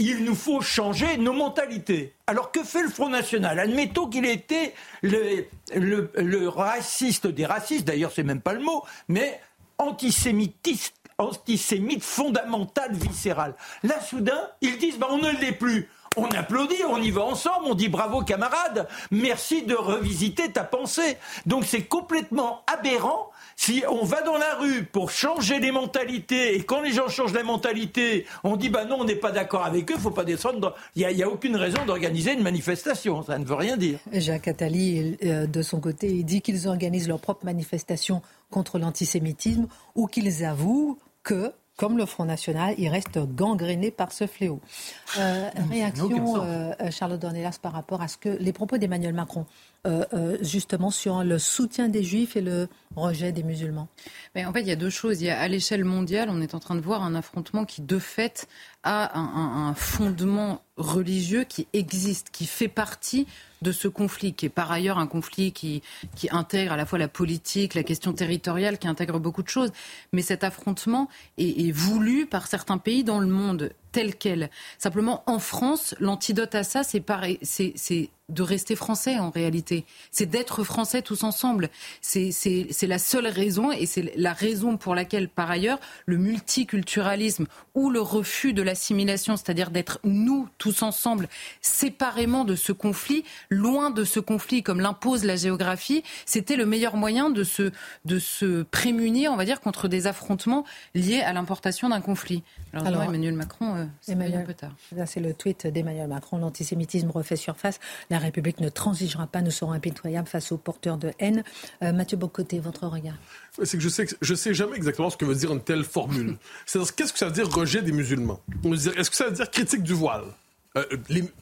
il nous faut changer nos mentalités. Alors que fait le Front National? Admettons qu'il ait été le, le, raciste des racistes, d'ailleurs c'est même pas le mot, mais antisémitiste, antisémite fondamental, viscéral. Là, soudain, ils disent bah, on ne l'est plus. On applaudit, on y va ensemble, on dit bravo camarade, merci de revisiter ta pensée. Donc c'est complètement aberrant si on va dans la rue pour changer les mentalités et quand les gens changent la mentalité, on dit bah non, on n'est pas d'accord avec eux, faut pas descendre. Il n'y a, aucune raison d'organiser une manifestation. Ça ne veut rien dire. Jacques Attali, euh, de son côté, il dit qu'ils organisent leur propre manifestation contre l'antisémitisme ou qu'ils avouent que comme le Front National, ils restent gangrénés par ce fléau. Euh, réaction, euh, Charlotte Dornelas, par rapport à ce que les propos d'Emmanuel Macron. Euh, euh, justement sur le soutien des juifs et le rejet des musulmans Mais En fait, il y a deux choses. Il y a, à l'échelle mondiale, on est en train de voir un affrontement qui, de fait, a un, fondement religieux qui existe, qui fait partie de ce conflit, qui est par ailleurs un conflit qui, qui intègre à la fois la politique, la question territoriale, qui intègre beaucoup de choses. Mais cet affrontement est, est voulu par certains pays dans le monde tel quel. Simplement, en France, l'antidote à ça, c'est de rester français en réalité. C'est d'être français tous ensemble. C'est la seule raison et c'est la raison pour laquelle, par ailleurs, le multiculturalisme ou le refus de l'assimilation, c'est-à-dire d'être nous tous ensemble, séparément de ce conflit, loin de ce conflit comme l'impose la géographie, c'était le meilleur moyen de se, de se prémunir, on va dire, contre des affrontements liés à l'importation d'un conflit. Alors, Emmanuel Macron, euh, c'est un peu tard. C'est le tweet d'Emmanuel Macron. L'antisémitisme refait surface. La République ne transigera pas, ne sera impitoyable face aux porteurs de haine. Euh, Mathieu Bocoté, votre regard C'est que je sais, je sais jamais exactement ce que veut dire une telle formule. Qu'est-ce que ça veut dire rejet des musulmans? Est-ce que ça veut dire critique du voile? Euh,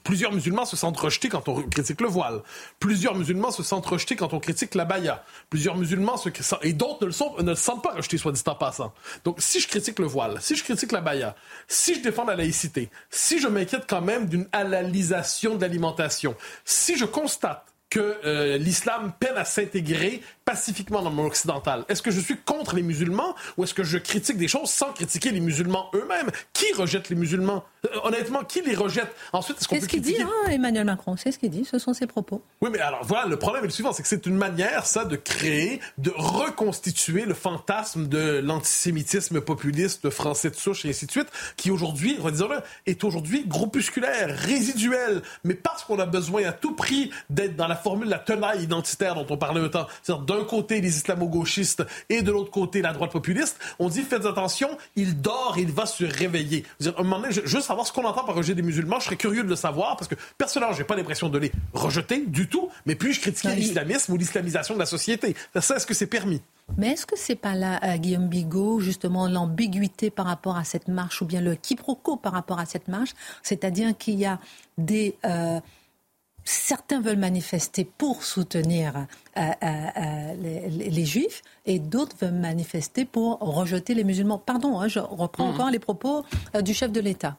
plusieurs musulmans se sentent rejetés quand on critique le voile. Plusieurs musulmans se sentent rejetés quand on critique la baya. Plusieurs musulmans se et d'autres ne le sont, sentent pas rejetés, soit dit en passant. Donc, si je critique le voile, si je critique la baya, si je défends la laïcité, si je m'inquiète quand même d'une halalisation de l'alimentation, si je constate que euh, l'islam peine à s'intégrer pacifiquement dans le monde occidental. Est-ce que je suis contre les musulmans ou est-ce que je critique des choses sans critiquer les musulmans eux-mêmes? Qui rejette les musulmans? Euh, Honnêtement, qui les rejette? Ensuite, est-ce qu'on peut ce qu'il dit, hein, Emmanuel Macron. C'est ce qu'il dit. Ce sont ses propos. Oui, mais alors voilà, le problème est le suivant, c'est que c'est une manière, ça, de créer, de reconstituer le fantasme de l'antisémitisme populiste français de souche et ainsi de suite, qui aujourd'hui, redisons-le, est aujourd'hui groupusculaire, résiduel, mais parce qu'on a besoin à tout prix d'être dans la formule la tenaille identitaire dont on parlait autant, c'est-à-dire d'un côté les islamo-gauchistes et de l'autre côté la droite populiste, on dit faites attention, il dort, il va se réveiller. Dire, un moment donné, juste savoir ce qu'on entend par rejet des musulmans, je serais curieux de le savoir parce que personnellement, j'ai pas l'impression de les rejeter du tout, mais puis-je critiquer l'islamisme ou l'islamisation de la société. Ça, est-ce que c'est permis? Mais est-ce que c'est pas là, euh, Guillaume Bigot, justement l'ambiguïté par rapport à cette marche, ou bien le quiproquo par rapport à cette marche, c'est-à-dire qu'il y a des euh, certains veulent manifester pour soutenir euh, euh, euh, les, juifs et d'autres veulent manifester pour rejeter les musulmans. Pardon, hein, je reprends mmh. encore les propos du chef de l'État.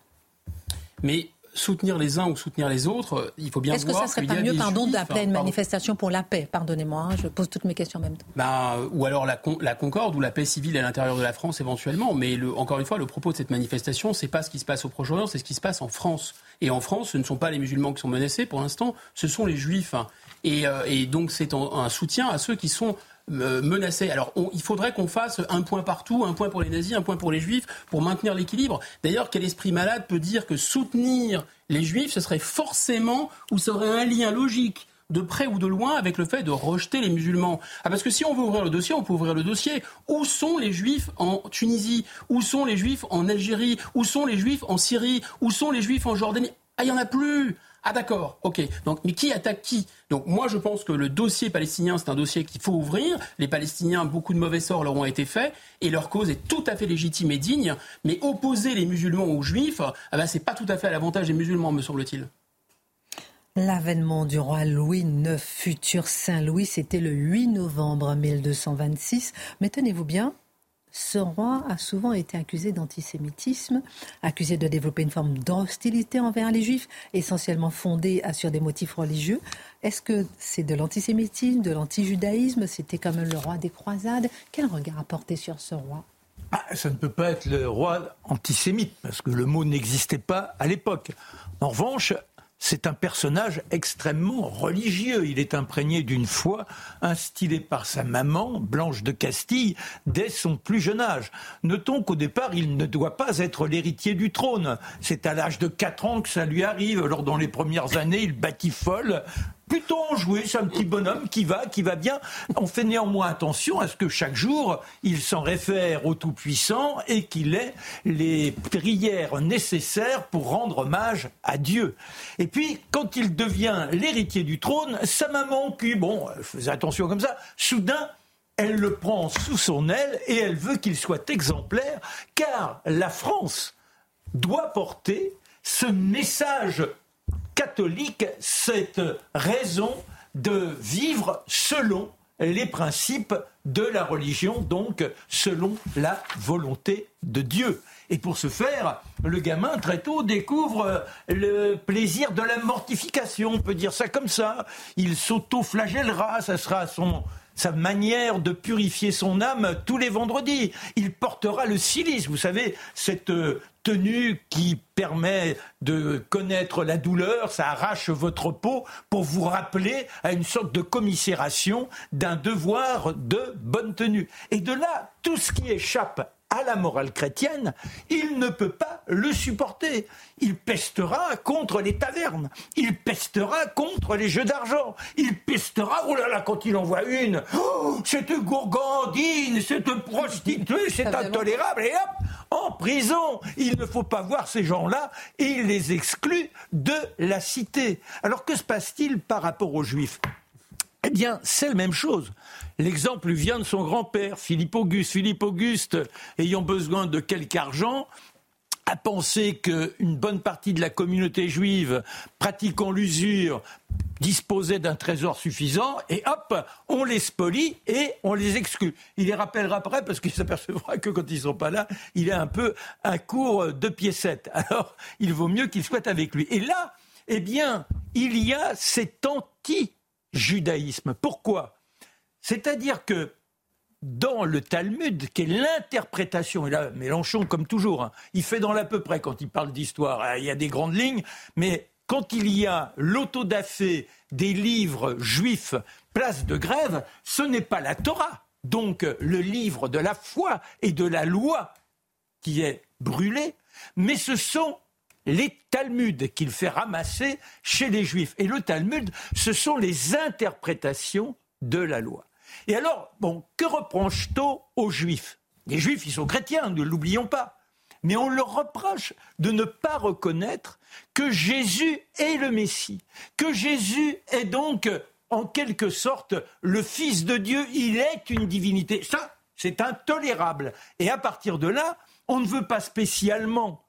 Mais soutenir les uns ou soutenir les autres, il faut bien Est-ce que ça serait pas mieux, pardon, d'appeler une manifestation pour la paix? Pardonnez-moi, hein, je pose toutes mes questions en même temps. Bah, ou alors la, la, concorde ou la paix civile à l'intérieur de la France éventuellement. Mais le, encore une fois, le propos de cette manifestation, c'est pas ce qui se passe au Proche-Orient, c'est ce qui se passe en France. Et en France, ce ne sont pas les musulmans qui sont menacés pour l'instant, ce sont les juifs. Et, euh, et donc c'est un soutien à ceux qui sont euh, menacés. Alors il faudrait qu'on fasse un point partout, un point pour les nazis, un point pour les juifs, pour maintenir l'équilibre. D'ailleurs, quel esprit malade peut dire que soutenir les juifs, ce serait forcément, ou ça aurait un lien logique de près ou de loin avec le fait de rejeter les musulmans. Ah, parce que si on veut ouvrir le dossier, on peut ouvrir le dossier. Où sont les juifs en Tunisie? Où sont les juifs en Algérie? Où sont les juifs en Syrie? Où sont les juifs en Jordanie? Ah, il n'y en a plus ah d'accord, ok. Donc, mais qui attaque qui? Donc moi je pense que le dossier palestinien c'est un dossier qu'il faut ouvrir. Les Palestiniens, beaucoup de mauvais sorts leur ont été faits et leur cause est tout à fait légitime et digne. Mais opposer les musulmans aux juifs, ah ben, c'est pas tout à fait à l'avantage des musulmans, me semble-t-il. L'avènement du roi Louis IX, futur Saint Louis, c'était le 8 novembre 1226. Mais tenez-vous bien, ce roi a souvent été accusé d'antisémitisme, accusé de développer une forme d'hostilité envers les juifs, essentiellement fondée sur des motifs religieux. Est-ce que c'est de l'antisémitisme, de l'antijudaïsme? C'était quand même le roi des croisades. Quel regard a porté sur ce roi? Ah, ça ne peut pas être le roi antisémite, parce que le mot n'existait pas à l'époque. En revanche, c'est un personnage extrêmement religieux. Il est imprégné d'une foi instillée par sa maman, Blanche de Castille, dès son plus jeune âge. Notons qu'au départ, il ne doit pas être l'héritier du trône. C'est à l'âge de 4 ans que ça lui arrive. Alors, dans les premières années, il folle plutôt enjoué, c'est un petit bonhomme qui va, qui va bien. On fait néanmoins attention à ce que chaque jour, il s'en réfère au Tout-Puissant et qu'il ait les prières nécessaires pour rendre hommage à Dieu. Et puis, quand il devient l'héritier du trône, sa maman, qui, bon, faisait attention comme ça, soudain, elle le prend sous son aile et elle veut qu'il soit exemplaire, car la France doit porter ce message catholique cette raison de vivre selon les principes de la religion, donc selon la volonté de Dieu. Et pour ce faire, le gamin, très tôt, découvre le plaisir de la mortification, on peut dire ça comme ça. Il s'auto-flagellera, ça sera sa manière de purifier son âme tous les vendredis. Il portera le silice, vous savez, cette euh, tenue qui permet de connaître la douleur, ça arrache votre peau pour vous rappeler à une sorte de commisération d'un devoir de bonne tenue. Et de là, tout ce qui échappe à la morale chrétienne, il ne peut pas le supporter. Il pestera contre les tavernes, il pestera contre les jeux d'argent, il pestera, oh là là, quand il en voit une, oh, cette gourgandine, cette prostituée, c'est intolérable, et hop, en prison. Il ne faut pas voir ces gens-là. Et il les exclut de la cité. Alors que se passe-t-il par rapport aux juifs? Eh bien, c'est la même chose. L'exemple vient de son grand-père, Philippe Auguste. Philippe Auguste, ayant besoin de quelque argent, a pensé qu'une bonne partie de la communauté juive pratiquant l'usure disposait d'un trésor suffisant et hop, on les spolie et on les exclut. Il les rappellera après parce qu'il s'apercevra que quand ils ne sont pas là, il a un peu un cours de piécettes. Alors, il vaut mieux qu'il soit avec lui. Et là, eh bien, il y a cet anti judaïsme. Pourquoi? C'est-à-dire que dans le Talmud, qui est l'interprétation, et là Mélenchon comme toujours, hein, il fait dans l'à peu près quand il parle d'histoire, hein, il y a des grandes lignes, mais quand il y a l'autodafé des livres juifs, place de grève, ce n'est pas la Torah, donc le livre de la foi et de la loi qui est brûlé, mais ce sont les Talmuds qu'il fait ramasser chez les Juifs. Et le Talmud, ce sont les interprétations de la loi. Et alors, bon, que reproche-t-on aux Juifs? Les Juifs, ils sont chrétiens, ne l'oublions pas. Mais on leur reproche de ne pas reconnaître que Jésus est le Messie, que Jésus est donc, en quelque sorte, le Fils de Dieu, il est une divinité. Ça, c'est intolérable. Et à partir de là, on ne veut pas spécialement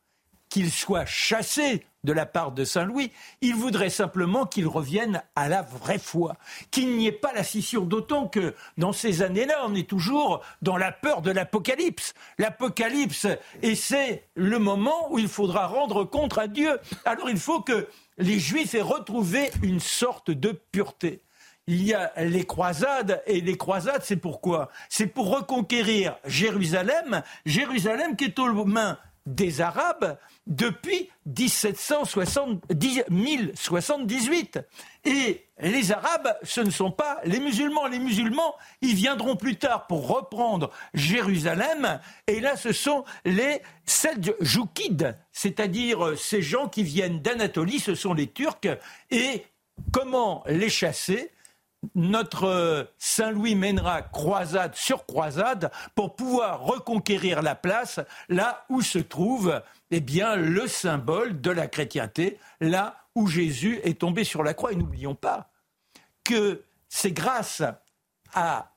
qu'il soit chassé de la part de Saint-Louis, il voudrait simplement qu'il revienne à la vraie foi, qu'il n'y ait pas la scission, d'autant que dans ces années-là, on est toujours dans la peur de l'Apocalypse. L'Apocalypse, et c'est le moment où il faudra rendre compte à Dieu. Alors il faut que les Juifs aient retrouvé une sorte de pureté il y a les croisades, et les croisades, c'est pourquoi? C'est pour reconquérir Jérusalem, Jérusalem qui est aux mains des Arabes depuis 1078. Et les Arabes, ce ne sont pas les musulmans. Les musulmans, ils viendront plus tard pour reprendre Jérusalem. Et là, ce sont les Seljoukides, c'est-à-dire ces gens qui viennent d'Anatolie, ce sont les Turcs. Et comment les chasser? Notre euh, Saint-Louis mènera croisade sur croisade pour pouvoir reconquérir la place là où se trouve eh bien, le symbole de la chrétienté, là où Jésus est tombé sur la croix. Et n'oublions pas que c'est grâce à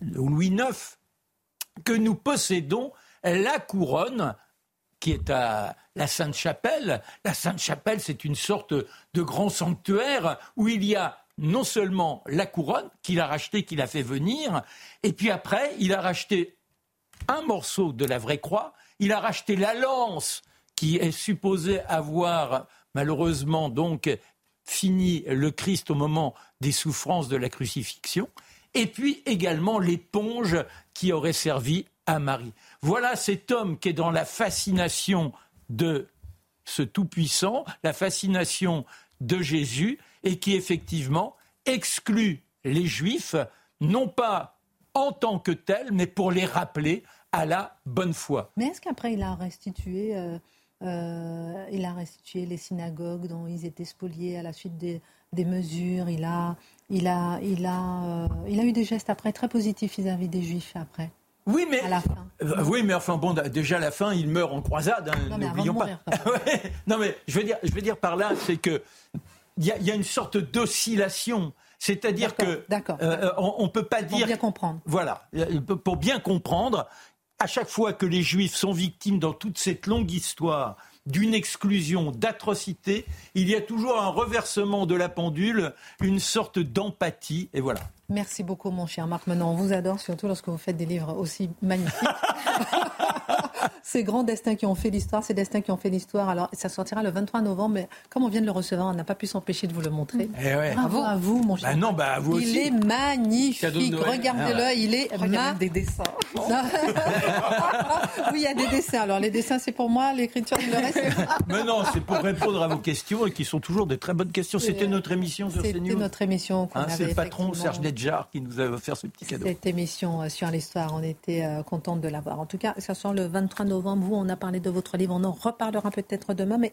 Louis IX que nous possédons la couronne qui est à la Sainte-Chapelle. La Sainte-Chapelle, c'est une sorte de grand sanctuaire où il y a non seulement la couronne qu'il a racheté, qu'il a fait venir, et puis après, il a racheté un morceau de la vraie croix, il a racheté la lance qui est supposée avoir malheureusement donc fini le Christ au moment des souffrances de la crucifixion, et puis également l'éponge qui aurait servi à Marie. Voilà cet homme qui est dans la fascination de ce Tout-Puissant, la fascination de Jésus, et qui effectivement exclut les juifs, non pas en tant que tels, mais pour les rappeler à la bonne foi. Mais est-ce qu'après il a restitué, euh, euh, il a restitué les synagogues dont ils étaient spoliés à la suite des, mesures? Il a, il a, il a, euh, il a eu des gestes après très positifs vis-à-vis des juifs après. Oui, mais oui, mais enfin bon, déjà à la fin, il meurt en croisade. Hein, n'oublions pas. non, mais je veux dire, je veux dire par là, c'est que il y, a une sorte d'oscillation. C'est-à-dire que euh, on, ne peut pas dire. Pour bien comprendre. Voilà, pour bien comprendre, à chaque fois que les Juifs sont victimes dans toute cette longue histoire d'une exclusion, d'atrocité, il y a toujours un reversement de la pendule, une sorte d'empathie, et voilà. Merci beaucoup, mon cher Marc. Maintenant, on vous adore, surtout lorsque vous faites des livres aussi magnifiques. ces grands destins qui ont fait l'histoire, ces destins qui ont fait l'histoire. Alors, ça sortira le 23 novembre, mais comme on vient de le recevoir, on n'a pas pu s'empêcher de vous le montrer. Eh Bravo à vous, mon cher. Bah non, bah vous il aussi. est magnifique. Regardez-le, Ah il est Il y a même des dessins. oui, il y a des dessins. Alors, les dessins, c'est pour moi, l'écriture, le reste. Mais non, c'est pour répondre à vos questions et qui sont toujours des très bonnes questions. C'était notre émission sur C'était CNews. notre émission qu'on Hein, c'est le patron Serge Nedjar qui nous a offert ce petit cadeau. Cette émission euh, sur l'histoire, on était euh, contente de l'avoir. En tout cas, ça sort le 23 novembre. Vous, on a parlé de votre livre. On en reparlera peut-être demain. Mais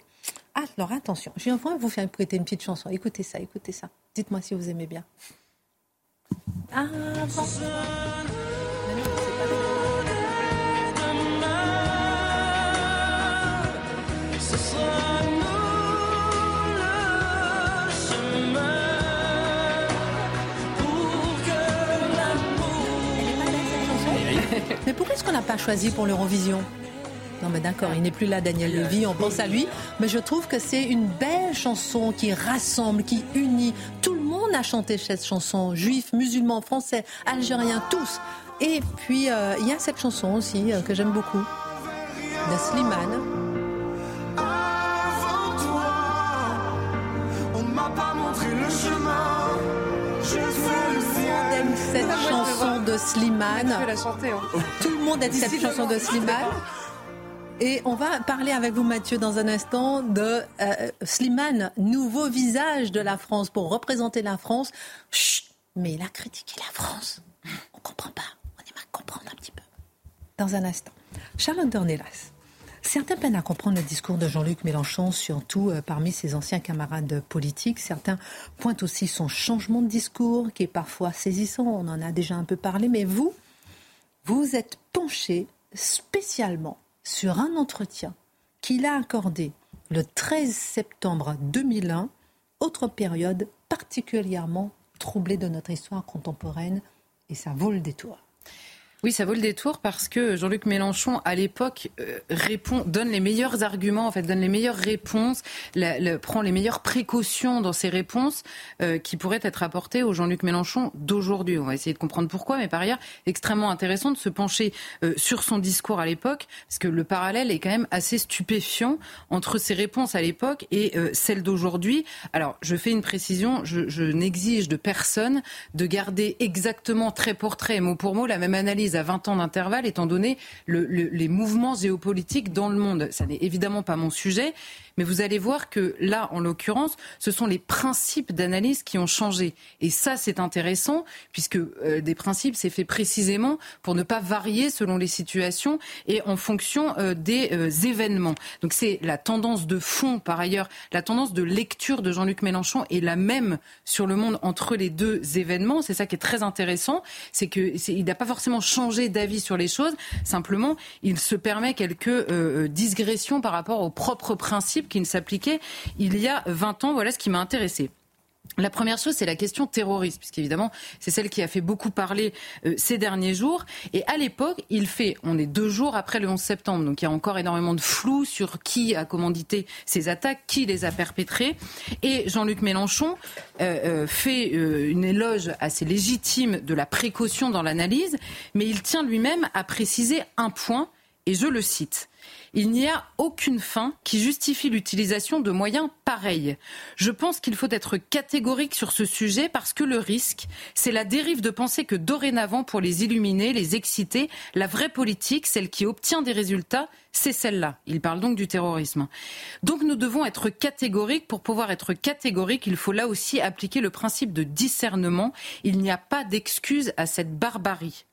alors, attention, je viens vous faire écouter une petite chanson. Écoutez ça, écoutez ça. Dites-moi si vous aimez bien. C'est pas Mais pourquoi est-ce qu'on n'a pas choisi pour l'Eurovision non mais d'accord, il n'est plus là Daniel Levy, on pense à lui, mais je trouve que c'est une belle chanson qui rassemble, qui unit. Tout le monde a chanté cette chanson, juifs, musulmans, français, algériens, tous. Et puis euh, il y a cette chanson aussi euh, que j'aime beaucoup, de Slimane. Avant toi, on m'a pas montré le chemin. Aime cette chanson de Slimane. Hein. Tout le monde aime cette chanson de Slimane. Et on va parler avec vous, Mathieu, dans un instant de euh, Slimane, nouveau visage de la France pour représenter la France. Chut, mais il a critiqué la France. On comprend pas. On aimerait comprendre un petit peu. Dans un instant. Charlotte Dornelas. Certains peinent à comprendre le discours de Jean-Luc Mélenchon, surtout euh, parmi ses anciens camarades politiques. Certains pointent aussi son changement de discours, qui est parfois saisissant. On en a déjà un peu parlé. Mais vous, vous êtes penché spécialement sur un entretien qu'il a accordé le 13 septembre 2001, autre période particulièrement troublée de notre histoire contemporaine, et ça vaut le détour. Oui, ça vaut le détour parce que Jean-Luc Mélenchon, à l'époque, euh, donne les meilleurs arguments, en fait, donne les meilleures réponses, prend les meilleures précautions dans ses réponses euh, qui pourraient être apportées au Jean-Luc Mélenchon d'aujourd'hui. On va essayer de comprendre pourquoi, mais par ailleurs, extrêmement intéressant de se pencher euh, sur son discours à l'époque, parce que le parallèle est quand même assez stupéfiant entre ses réponses à l'époque et celles d'aujourd'hui. Alors, je fais une précision, je, je n'exige de personne de garder exactement trait pour trait, mot pour mot, la même analyse à 20 ans d'intervalle, étant donné le- le- les mouvements géopolitiques dans le monde. Ça n'est évidemment pas mon sujet, mais vous allez voir que là, en l'occurrence, ce sont les principes d'analyse qui ont changé. Et ça, c'est intéressant, puisque euh, des principes, c'est fait précisément pour ne pas varier selon les situations et en fonction euh, des euh, événements. Donc c'est la tendance de fond, par ailleurs, la tendance de lecture de Jean-Luc Mélenchon est la même sur le monde entre les deux événements. C'est ça qui est très intéressant, c'est que c'est- il n'a pas forcément changé d'avis sur les choses. Simplement, il se permet quelques digressions par rapport aux propres principes qui ne s'appliquaient il y a 20 ans. Voilà ce qui m'a intéressé. La première chose, c'est la question terroriste, puisqu'évidemment, c'est celle qui a fait beaucoup parler euh, ces derniers jours. Et à l'époque, il fait, on est deux jours après le 11 septembre, donc il y a encore énormément de flou sur qui a commandité ces attaques, qui les a perpétrées. Et Jean-Luc Mélenchon euh, euh, fait une éloge assez légitime de la précaution dans l'analyse, mais il tient lui-même à préciser un point, et je le cite. Il n'y a aucune fin qui justifie l'utilisation de moyens pareils. Je pense qu'il faut être catégorique sur ce sujet parce que le risque, c'est la dérive de penser que dorénavant, pour les illuminer, les exciter, la vraie politique, celle qui obtient des résultats, c'est celle-là. Il parle donc du terrorisme. Donc nous devons être catégoriques. Pour pouvoir être catégorique, il faut là aussi appliquer le principe de discernement. Il n'y a pas d'excuse à cette barbarie.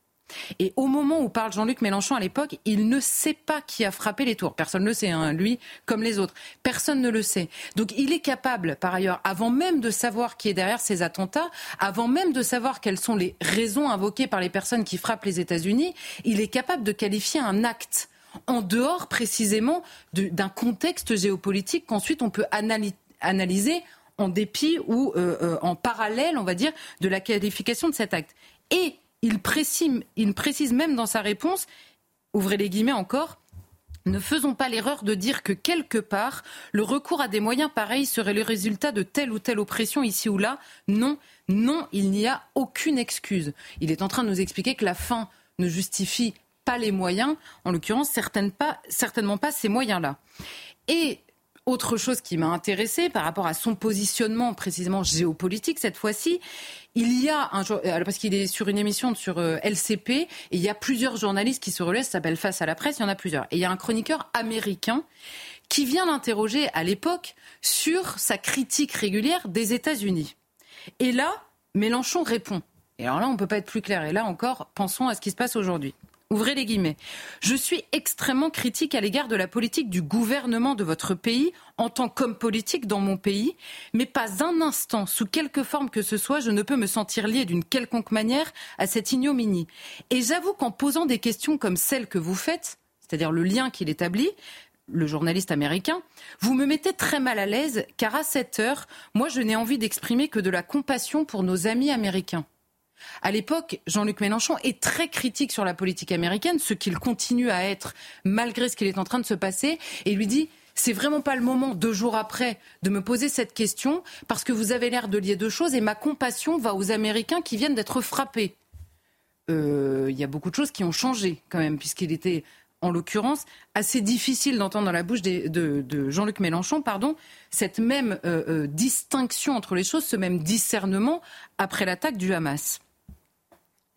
Et au moment où parle Jean-Luc Mélenchon à l'époque, il ne sait pas qui a frappé les tours. Personne ne le sait, hein, lui comme les autres. Personne ne le sait. Donc il est capable, par ailleurs, avant même de savoir qui est derrière ces attentats, avant même de savoir quelles sont les raisons invoquées par les personnes qui frappent les États-Unis, il est capable de qualifier un acte en dehors précisément d'un contexte géopolitique qu'ensuite on peut analy- analyser en dépit ou euh, euh, en parallèle, on va dire, de la qualification de cet acte. Et il précise, même dans sa réponse, ouvrez les guillemets encore, Ne faisons pas l'erreur de dire que quelque part, le recours à des moyens pareils serait le résultat de telle ou telle oppression ici ou là. Non, non, il n'y a aucune excuse. Il est en train de nous expliquer que la fin ne justifie pas les moyens, en l'occurrence certainement pas ces moyens-là. Et autre chose qui m'a intéressé par rapport à son positionnement précisément géopolitique cette fois-ci, il y a un parce qu'il est sur une émission sur euh, LCP et il y a plusieurs journalistes qui se relaient, ça s'appelle Face à la presse, il y en a plusieurs. Et il y a un chroniqueur américain qui vient l'interroger à l'époque sur sa critique régulière des États-Unis. Et là, Mélenchon répond. Et alors là, on ne peut pas être plus clair. Et là encore, pensons à ce qui se passe aujourd'hui. Ouvrez les guillemets. Je suis extrêmement critique à l'égard de la politique du gouvernement de votre pays en tant qu'homme politique dans mon pays, mais pas un instant, sous quelque forme que ce soit, je ne peux me sentir lié d'une quelconque manière à cette ignominie. Et j'avoue qu'en posant des questions comme celles que vous faites, c'est-à-dire le lien qu'il établit, le journaliste américain, vous me mettez très mal à l'aise, car à cette heure, moi je n'ai envie d'exprimer que de la compassion pour nos amis américains. À l'époque, Jean-Luc Mélenchon est très critique sur la politique américaine, ce qu'il continue à être malgré ce qu'il est en train de se passer, et lui dit c'est vraiment pas le moment, deux jours après, de me poser cette question, parce que vous avez l'air de lier deux choses, et ma compassion va aux Américains qui viennent d'être frappés. Euh, il y a beaucoup de choses qui ont changé quand même, puisqu'il était en l'occurrence, assez difficile d'entendre dans la bouche de, Jean-Luc Mélenchon, pardon, cette même euh, euh, distinction entre les choses, ce même discernement après l'attaque du Hamas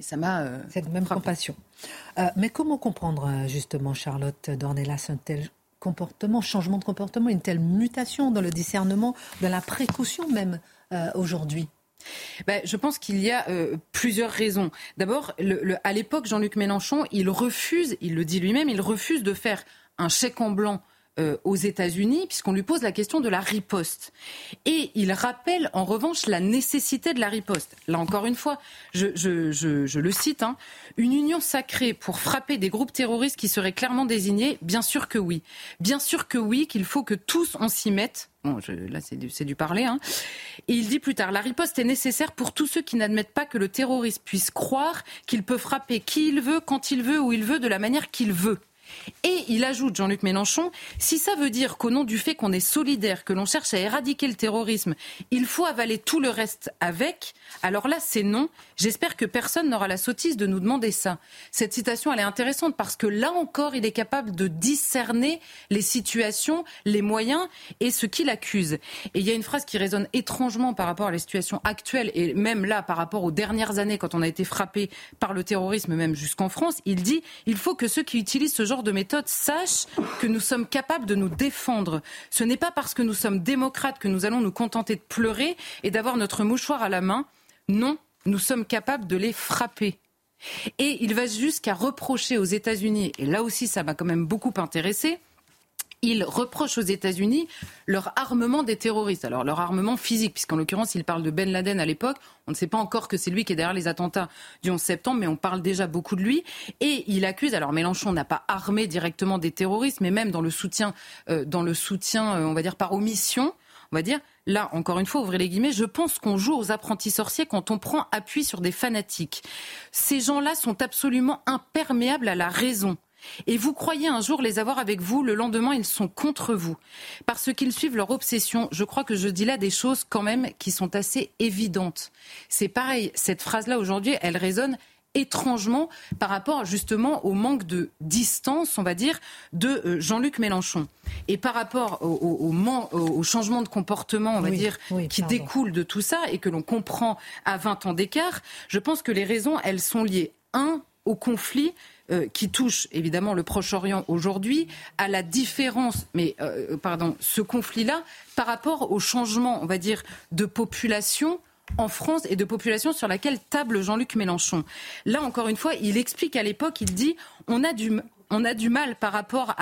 ça m'a. Euh, Cette même compassion. Euh, mais comment comprendre, euh, justement, Charlotte Dornelas, un tel comportement, changement de comportement, une telle mutation dans le discernement, dans la précaution même aujourd'hui? Ben, je pense qu'il y a plusieurs raisons. D'abord, à l'époque, Jean-Luc Mélenchon, il refuse, il le dit lui-même, il refuse de faire un chèque en blanc euh, aux États-Unis, puisqu'on lui pose la question de la riposte. Et il rappelle en revanche la nécessité de la riposte. Là encore une fois, je, le cite, hein, une union sacrée pour frapper des groupes terroristes qui seraient clairement désignés, bien sûr que oui. Bien sûr que oui, qu'il faut que tous on s'y mette. Bon, là, c'est du, du, parler. Hein. Et il dit plus tard, la riposte est nécessaire pour tous ceux qui n'admettent pas que le terroriste puisse croire qu'il peut frapper qui il veut, quand il veut, où il veut, de la manière qu'il veut. Et il ajoute, Jean-Luc Mélenchon, si ça veut dire qu'au nom du fait qu'on est solidaire, que l'on cherche à éradiquer le terrorisme, il faut avaler tout le reste avec, alors là, c'est non. J'espère que personne n'aura la sottise de nous demander ça. Cette citation, elle est intéressante parce que là encore, il est capable de discerner les situations, les moyens et ce qu'il accuse. Et il y a une phrase qui résonne étrangement par rapport à la situation actuelle et même là, par rapport aux dernières années, quand on a été frappé par le terrorisme, même jusqu'en France. Il dit il faut que ceux qui utilisent ce genre de méthode sache que nous sommes capables de nous défendre. Ce n'est pas parce que nous sommes démocrates que nous allons nous contenter de pleurer et d'avoir notre mouchoir à la main. Non, nous sommes capables de les frapper. Et il va jusqu'à reprocher aux États-Unis, et là aussi ça m'a quand même beaucoup intéressé, il reproche aux États-Unis leur armement des terroristes. Alors leur armement physique, puisqu'en l'occurrence il parle de Ben Laden à l'époque. On ne sait pas encore que c'est lui qui est derrière les attentats du 11 septembre, mais on parle déjà beaucoup de lui. Et il accuse, alors Mélenchon n'a pas armé directement des terroristes, mais même dans le soutien, euh, dans le soutien, euh, on va dire par omission, on va dire, là, encore une fois, ouvrez les guillemets, je pense qu'on joue aux apprentis sorciers quand on prend appui sur des fanatiques. Ces gens-là sont absolument imperméables à la raison. Et vous croyez un jour les avoir avec vous, le lendemain ils sont contre vous. Parce qu'ils suivent leur obsession, je crois que je dis là des choses quand même qui sont assez évidentes. C'est pareil, cette phrase-là aujourd'hui, elle résonne étrangement par rapport justement au manque de distance, on va dire, de euh, Jean-Luc Mélenchon. Et par rapport au, changement de comportement, on va dire, qui découle de tout ça et que l'on comprend à 20 ans d'écart, je pense que les raisons, elles sont liées, un, au conflit euh, qui touche évidemment le Proche-Orient aujourd'hui, à la différence, mais euh, pardon, ce conflit-là par rapport au changement, on va dire, de population en France et de population sur laquelle table Jean-Luc Mélenchon. Là, encore une fois, il explique à l'époque, il dit, on a du, on a du mal par rapport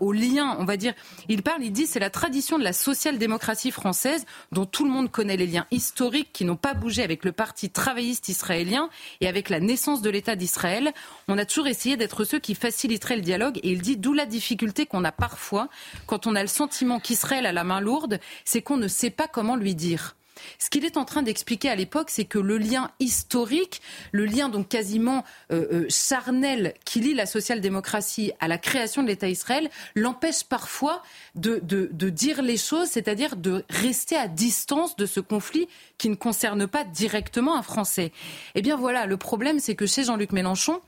au lien, on va dire. Il parle, il dit, c'est la tradition de la social-démocratie française, dont tout le monde connaît les liens historiques qui n'ont pas bougé avec le parti travailliste israélien et avec la naissance de l'État d'Israël. On a toujours essayé d'être ceux qui faciliteraient le dialogue et il dit, d'où la difficulté qu'on a parfois quand on a le sentiment qu'Israël a la main lourde, c'est qu'on ne sait pas comment lui dire. Ce qu'il est en train d'expliquer à l'époque, c'est que le lien historique, le lien donc quasiment euh, euh, charnel qui lie la social-démocratie à la création de l'État Israël, l'empêche parfois de, de, de dire les choses, c'est-à-dire de rester à distance de ce conflit qui ne concerne pas directement un Français. Eh bien voilà, le problème, c'est que chez Jean-Luc Mélenchon,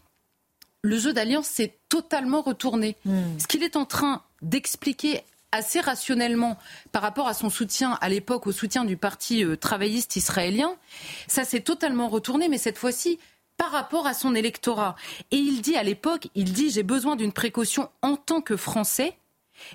le jeu d'alliance s'est totalement retourné. Ce qu'il est en train d'expliquer assez rationnellement par rapport à son soutien à l'époque au soutien du parti euh, travailliste israélien, ça s'est totalement retourné, mais cette fois-ci par rapport à son électorat. Et il dit à l'époque, il dit j'ai besoin d'une précaution en tant que Français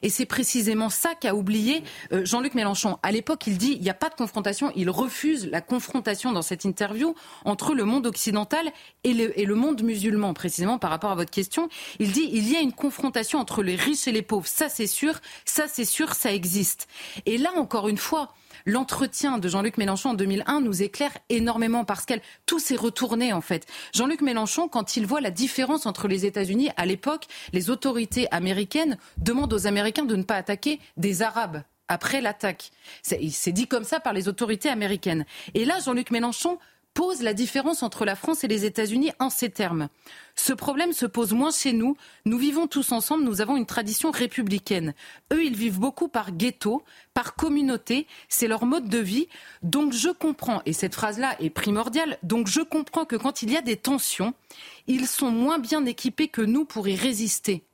et c'est précisément ça qu'a oublié euh, Jean-Luc Mélenchon. À l'époque, il dit il n'y a pas de confrontation. Il refuse la confrontation dans cette interview entre le monde occidental et le, et le monde musulman, précisément par rapport à votre question. Il dit il y a une confrontation entre les riches et les pauvres. Ça, c'est sûr. Ça, c'est sûr. Ça existe. Et là, encore une fois, l'entretien de Jean-Luc Mélenchon en 2001 nous éclaire énormément parce qu'elle tout s'est retourné en fait. Jean-Luc Mélenchon, quand il voit la différence entre les États-Unis, à l'époque, les autorités américaines demandent aux Américains de ne pas attaquer des Arabes après l'attaque. Il s'est dit comme ça par les autorités américaines. Et là, Jean-Luc Mélenchon pose la différence entre la France et les États-Unis en ces termes. Ce problème se pose moins chez nous. Nous vivons tous ensemble, nous avons une tradition républicaine. Eux, ils vivent beaucoup par ghetto, par communauté, c'est leur mode de vie. Donc je comprends, et cette phrase-là est primordiale, donc je comprends que quand il y a des tensions, ils sont moins bien équipés que nous pour y résister.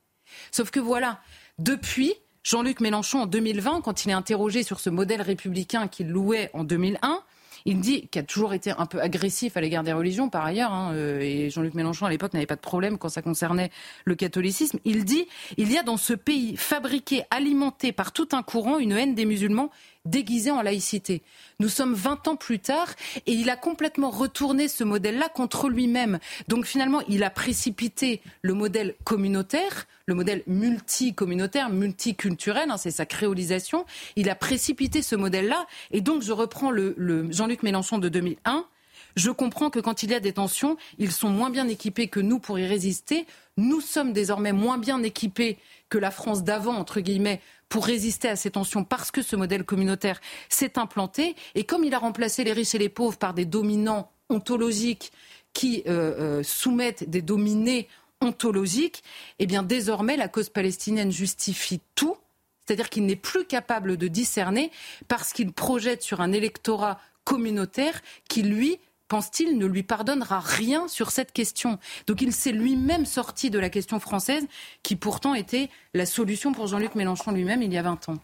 Sauf que voilà, depuis, Jean-Luc Mélenchon en 2020, quand il est interrogé sur ce modèle républicain qu'il louait en 2001, il dit qu'il a toujours été un peu agressif à l'égard des religions, par ailleurs, hein, euh, et Jean-Luc Mélenchon à l'époque n'avait pas de problème quand ça concernait le catholicisme. Il dit il y a dans ce pays fabriqué, alimenté par tout un courant, une haine des musulmans déguisée en laïcité. Nous sommes 20 ans plus tard et il a complètement retourné ce modèle-là contre lui-même. Donc finalement, il a précipité le modèle communautaire, le modèle multicommunautaire, multiculturel, hein, c'est sa créolisation. Il a précipité ce modèle-là et donc je reprends le, le Jean-Luc Mélenchon de 2001. Je comprends que quand il y a des tensions, ils sont moins bien équipés que nous pour y résister. Nous sommes désormais moins bien équipés que la France d'avant, entre guillemets, pour résister à ces tensions parce que ce modèle communautaire s'est implanté. Et comme il a remplacé les riches et les pauvres par des dominants ontologiques qui euh, euh, soumettent des dominés ontologiques, eh bien désormais la cause palestinienne justifie tout. C'est-à-dire qu'il n'est plus capable de discerner parce qu'il projette sur un électorat communautaire qui, lui, pense-t-il, ne lui pardonnera rien sur cette question. Donc il s'est lui-même sorti de la question française, qui pourtant était la solution pour Jean-Luc Mélenchon lui-même il y a 20 ans.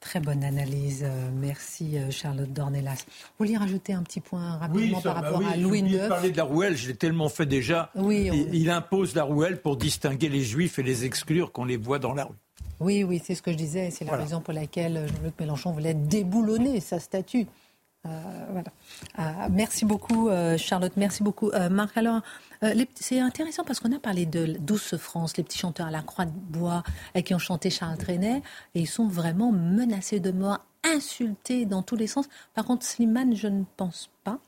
Très bonne analyse. Euh, merci euh, Charlotte Dornelas. Vous vouliez rajouter un petit point rapidement par bah rapport oui, à Louis IX de parler de la rouelle, je l'ai tellement fait déjà. Oui, on- il, il impose la rouelle pour distinguer les juifs et les exclure qu'on les voit dans la rue. Oui, oui, c'est ce que je disais. C'est la Voilà. raison pour laquelle Jean-Luc Mélenchon voulait déboulonner sa statue. Euh, voilà. Ah, merci beaucoup, euh, Charlotte. Merci beaucoup, Euh, Marc. Alors, euh, c'est intéressant parce qu'on a parlé de Douce France, les petits chanteurs à la Croix de Bois euh, qui ont chanté Charles Trenet, et ils sont vraiment menacés de mort, insultés dans tous les sens. Par contre, Slimane, je ne pense pas.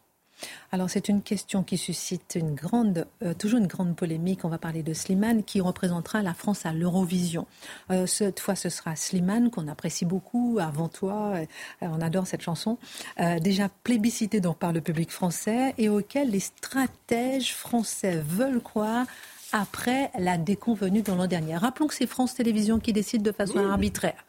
Alors c'est une question qui suscite une grande, euh, toujours une grande polémique. On va parler de Slimane qui représentera la France à l'Eurovision. Euh, cette fois, ce sera Slimane qu'on apprécie beaucoup. Avant toi, euh, on adore cette chanson. Déjà plébiscitée donc par le public français et auquel les stratèges français veulent croire après la déconvenue de l'an dernier. Rappelons que c'est France Télévisions qui décide de façon arbitraire,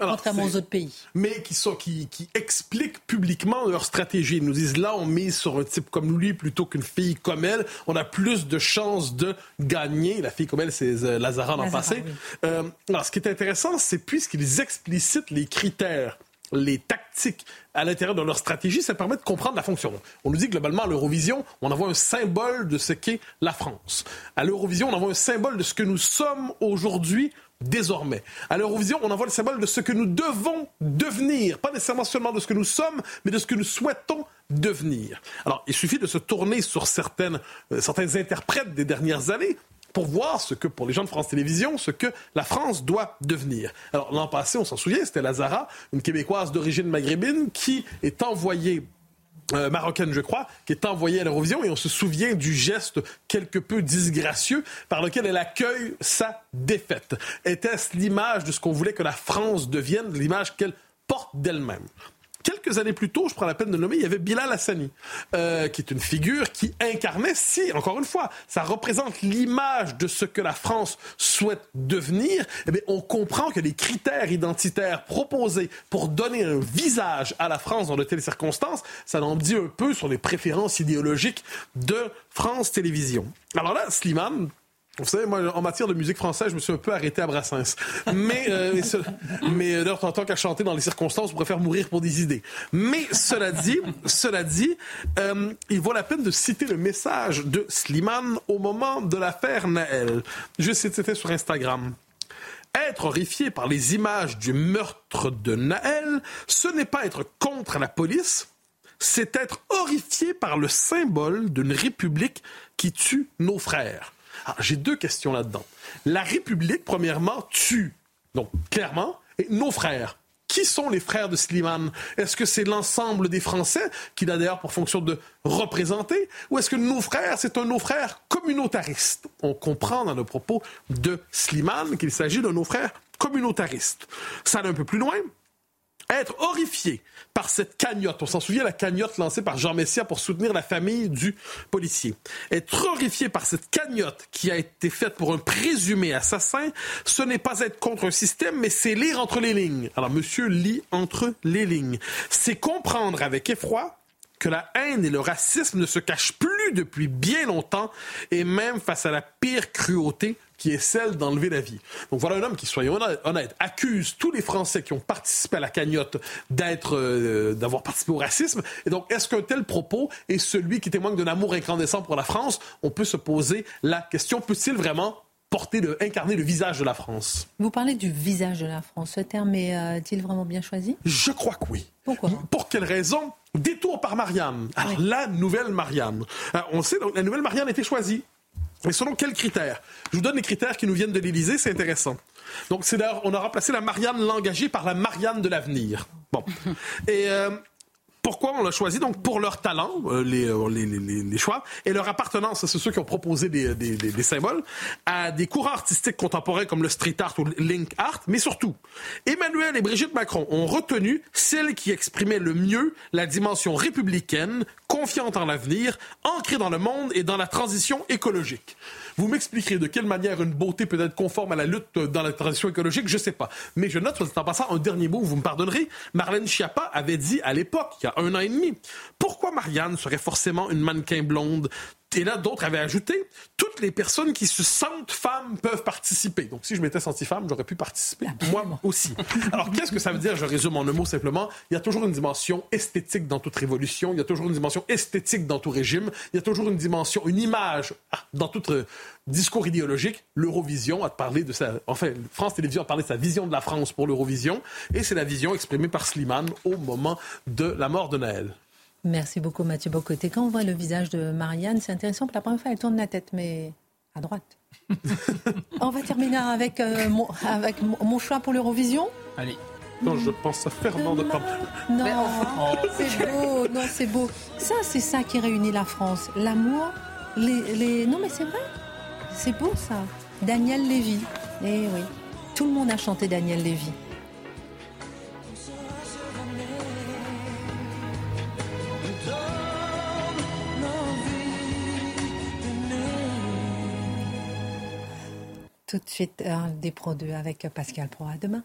Alors, contrairement aux autres pays. mais qui, sont, qui, qui expliquent publiquement leur stratégie. Ils nous disent là, on mise sur un type comme lui plutôt qu'une fille comme elle. On a plus de chances de gagner. La fille comme elle, c'est euh, Lazara l'an passé. oui. Euh, alors, ce qui est intéressant, c'est puisqu'ils explicitent les critères les tactiques à l'intérieur de leur stratégie, ça permet de comprendre la fonction. On nous dit globalement à l'Eurovision, on envoie un symbole de ce qu'est la France. À l'Eurovision, on envoie un symbole de ce que nous sommes aujourd'hui désormais. À l'Eurovision, on envoie le symbole de ce que nous devons devenir, pas nécessairement seulement de ce que nous sommes, mais de ce que nous souhaitons devenir. Alors, il suffit de se tourner sur certaines, euh, certains interprètes des dernières années pour voir ce que, pour les gens de France Télévisions, ce que la France doit devenir. Alors, l'an passé, on s'en souvient, c'était Lazara, une Québécoise d'origine maghrébine, qui est envoyée euh, marocaine, je crois, qui est envoyée à l'Eurovision et on se souvient du geste quelque peu disgracieux par lequel elle accueille sa défaite. Était-ce l'image de ce qu'on voulait que la France devienne, l'image qu'elle porte d'elle-même? Quelques années plus tôt, je prends la peine de le nommer, il y avait Bilal Hassani, euh, qui est une figure qui incarnait, si, encore une fois, ça représente l'image de ce que la France souhaite devenir, eh bien, on comprend que les critères identitaires proposés pour donner un visage à la France dans de telles circonstances, ça en dit un peu sur les préférences idéologiques de France Télévisions. Alors là, Slimane, vous savez, moi, en matière de musique française, je me suis un peu arrêté à Brassens. Mais, euh, mais euh, en tant qu'à chanter dans les circonstances, on préfère mourir pour des idées. Mais cela dit, cela dit, euh, il vaut la peine de citer le message de Slimane au moment de l'affaire Naël. Je c'était sur Instagram. Être horrifié par les images du meurtre de Naël, ce n'est pas être contre la police, c'est être horrifié par le symbole d'une république qui tue nos frères. J'ai deux questions là-dedans. La République, premièrement, tue, donc clairement, et nos frères. Qui sont les frères de Slimane? Est-ce que c'est l'ensemble des Français, qu'il a d'ailleurs pour fonction de représenter, ou est-ce que nos frères, c'est un nos frères communautariste? On comprend dans le propos de Slimane qu'il s'agit de nos frères communautaristes. Ça va un peu plus loin être horrifié par cette cagnotte. On s'en souvient, la cagnotte lancée par Jean Messia pour soutenir la famille du policier. Être horrifié par cette cagnotte qui a été faite pour un présumé assassin, ce n'est pas être contre un système, mais c'est lire entre les lignes. Alors, monsieur lit entre les lignes. C'est comprendre avec effroi que la haine et le racisme ne se cachent plus depuis bien longtemps, et même face à la pire cruauté, qui est celle d'enlever la vie. Donc voilà un homme qui, soyons honnêtes, accuse tous les Français qui ont participé à la cagnotte d'être, euh, d'avoir participé au racisme. Et donc, est-ce qu'un tel propos est celui qui témoigne d'un amour incandescent pour la France? On peut se poser la question peut-il vraiment porter, de, incarner le visage de la France? Vous parlez du visage de la France. Ce terme est-il vraiment bien choisi? Je crois que oui. Pourquoi? Pour quelle raison? Détour par Marianne. Alors, la nouvelle Marianne. Alors, on sait, donc, la nouvelle Marianne a été choisie mais selon quels critères? Je vous donne les critères qui nous viennent de l'Élysée, c'est intéressant. Donc, c'est on a remplacé la Marianne l'engagée par la Marianne de l'avenir. Bon. Et euh, pourquoi on l'a choisi? Donc pour leur talent, euh, euh, les, les, les, les, choix, et leur appartenance, c'est ceux qui ont proposé des, des, des, symboles, à des courants artistiques contemporains comme le street art ou le link art, mais surtout, Emmanuel et Brigitte Macron ont retenu celle qui exprimait le mieux la dimension républicaine, confiante en l'avenir, ancrée dans le monde et dans la transition écologique. Vous m'expliquerez de quelle manière une beauté peut être conforme à la lutte dans la transition écologique, je sais pas. Mais je note, en passant, un dernier mot, vous me pardonnerez. Marlène Schiappa avait dit à l'époque, un an et demi, pourquoi Marianne serait forcément une mannequin blonde et là, d'autres avaient ajouté, toutes les personnes qui se sentent femmes peuvent participer. Donc, si je m'étais senti femme, j'aurais pu participer. Moi aussi. Alors, qu'est-ce que ça veut dire? Je résume en un mot simplement. Il y a toujours une dimension esthétique dans toute révolution. Il y a toujours une dimension esthétique dans tout régime. Il y a toujours une dimension, une image ah, dans tout euh, discours idéologique. L'Eurovision a parlé de sa, enfin, France Télévisions a parlé de sa vision de la France pour l'Eurovision. Et c'est la vision exprimée par Slimane au moment de la mort de Naël. Merci beaucoup Mathieu Bocoté. Quand on voit le visage de Marianne, c'est intéressant. Pour la première fois, elle tourne la tête, mais à droite. on va terminer avec, euh, mon, avec mon choix pour l'Eurovision. Allez. Non, je pense à Fernand de Pampelune. Non, c'est beau, non, c'est beau. Ça, c'est ça qui réunit la France. L'amour, les, les... Non, mais c'est vrai. C'est beau, ça. Daniel Lévy. Eh oui. Tout le monde a chanté Daniel Lévy. Tout de suite un des Pro 2 avec Pascal Pro. À demain.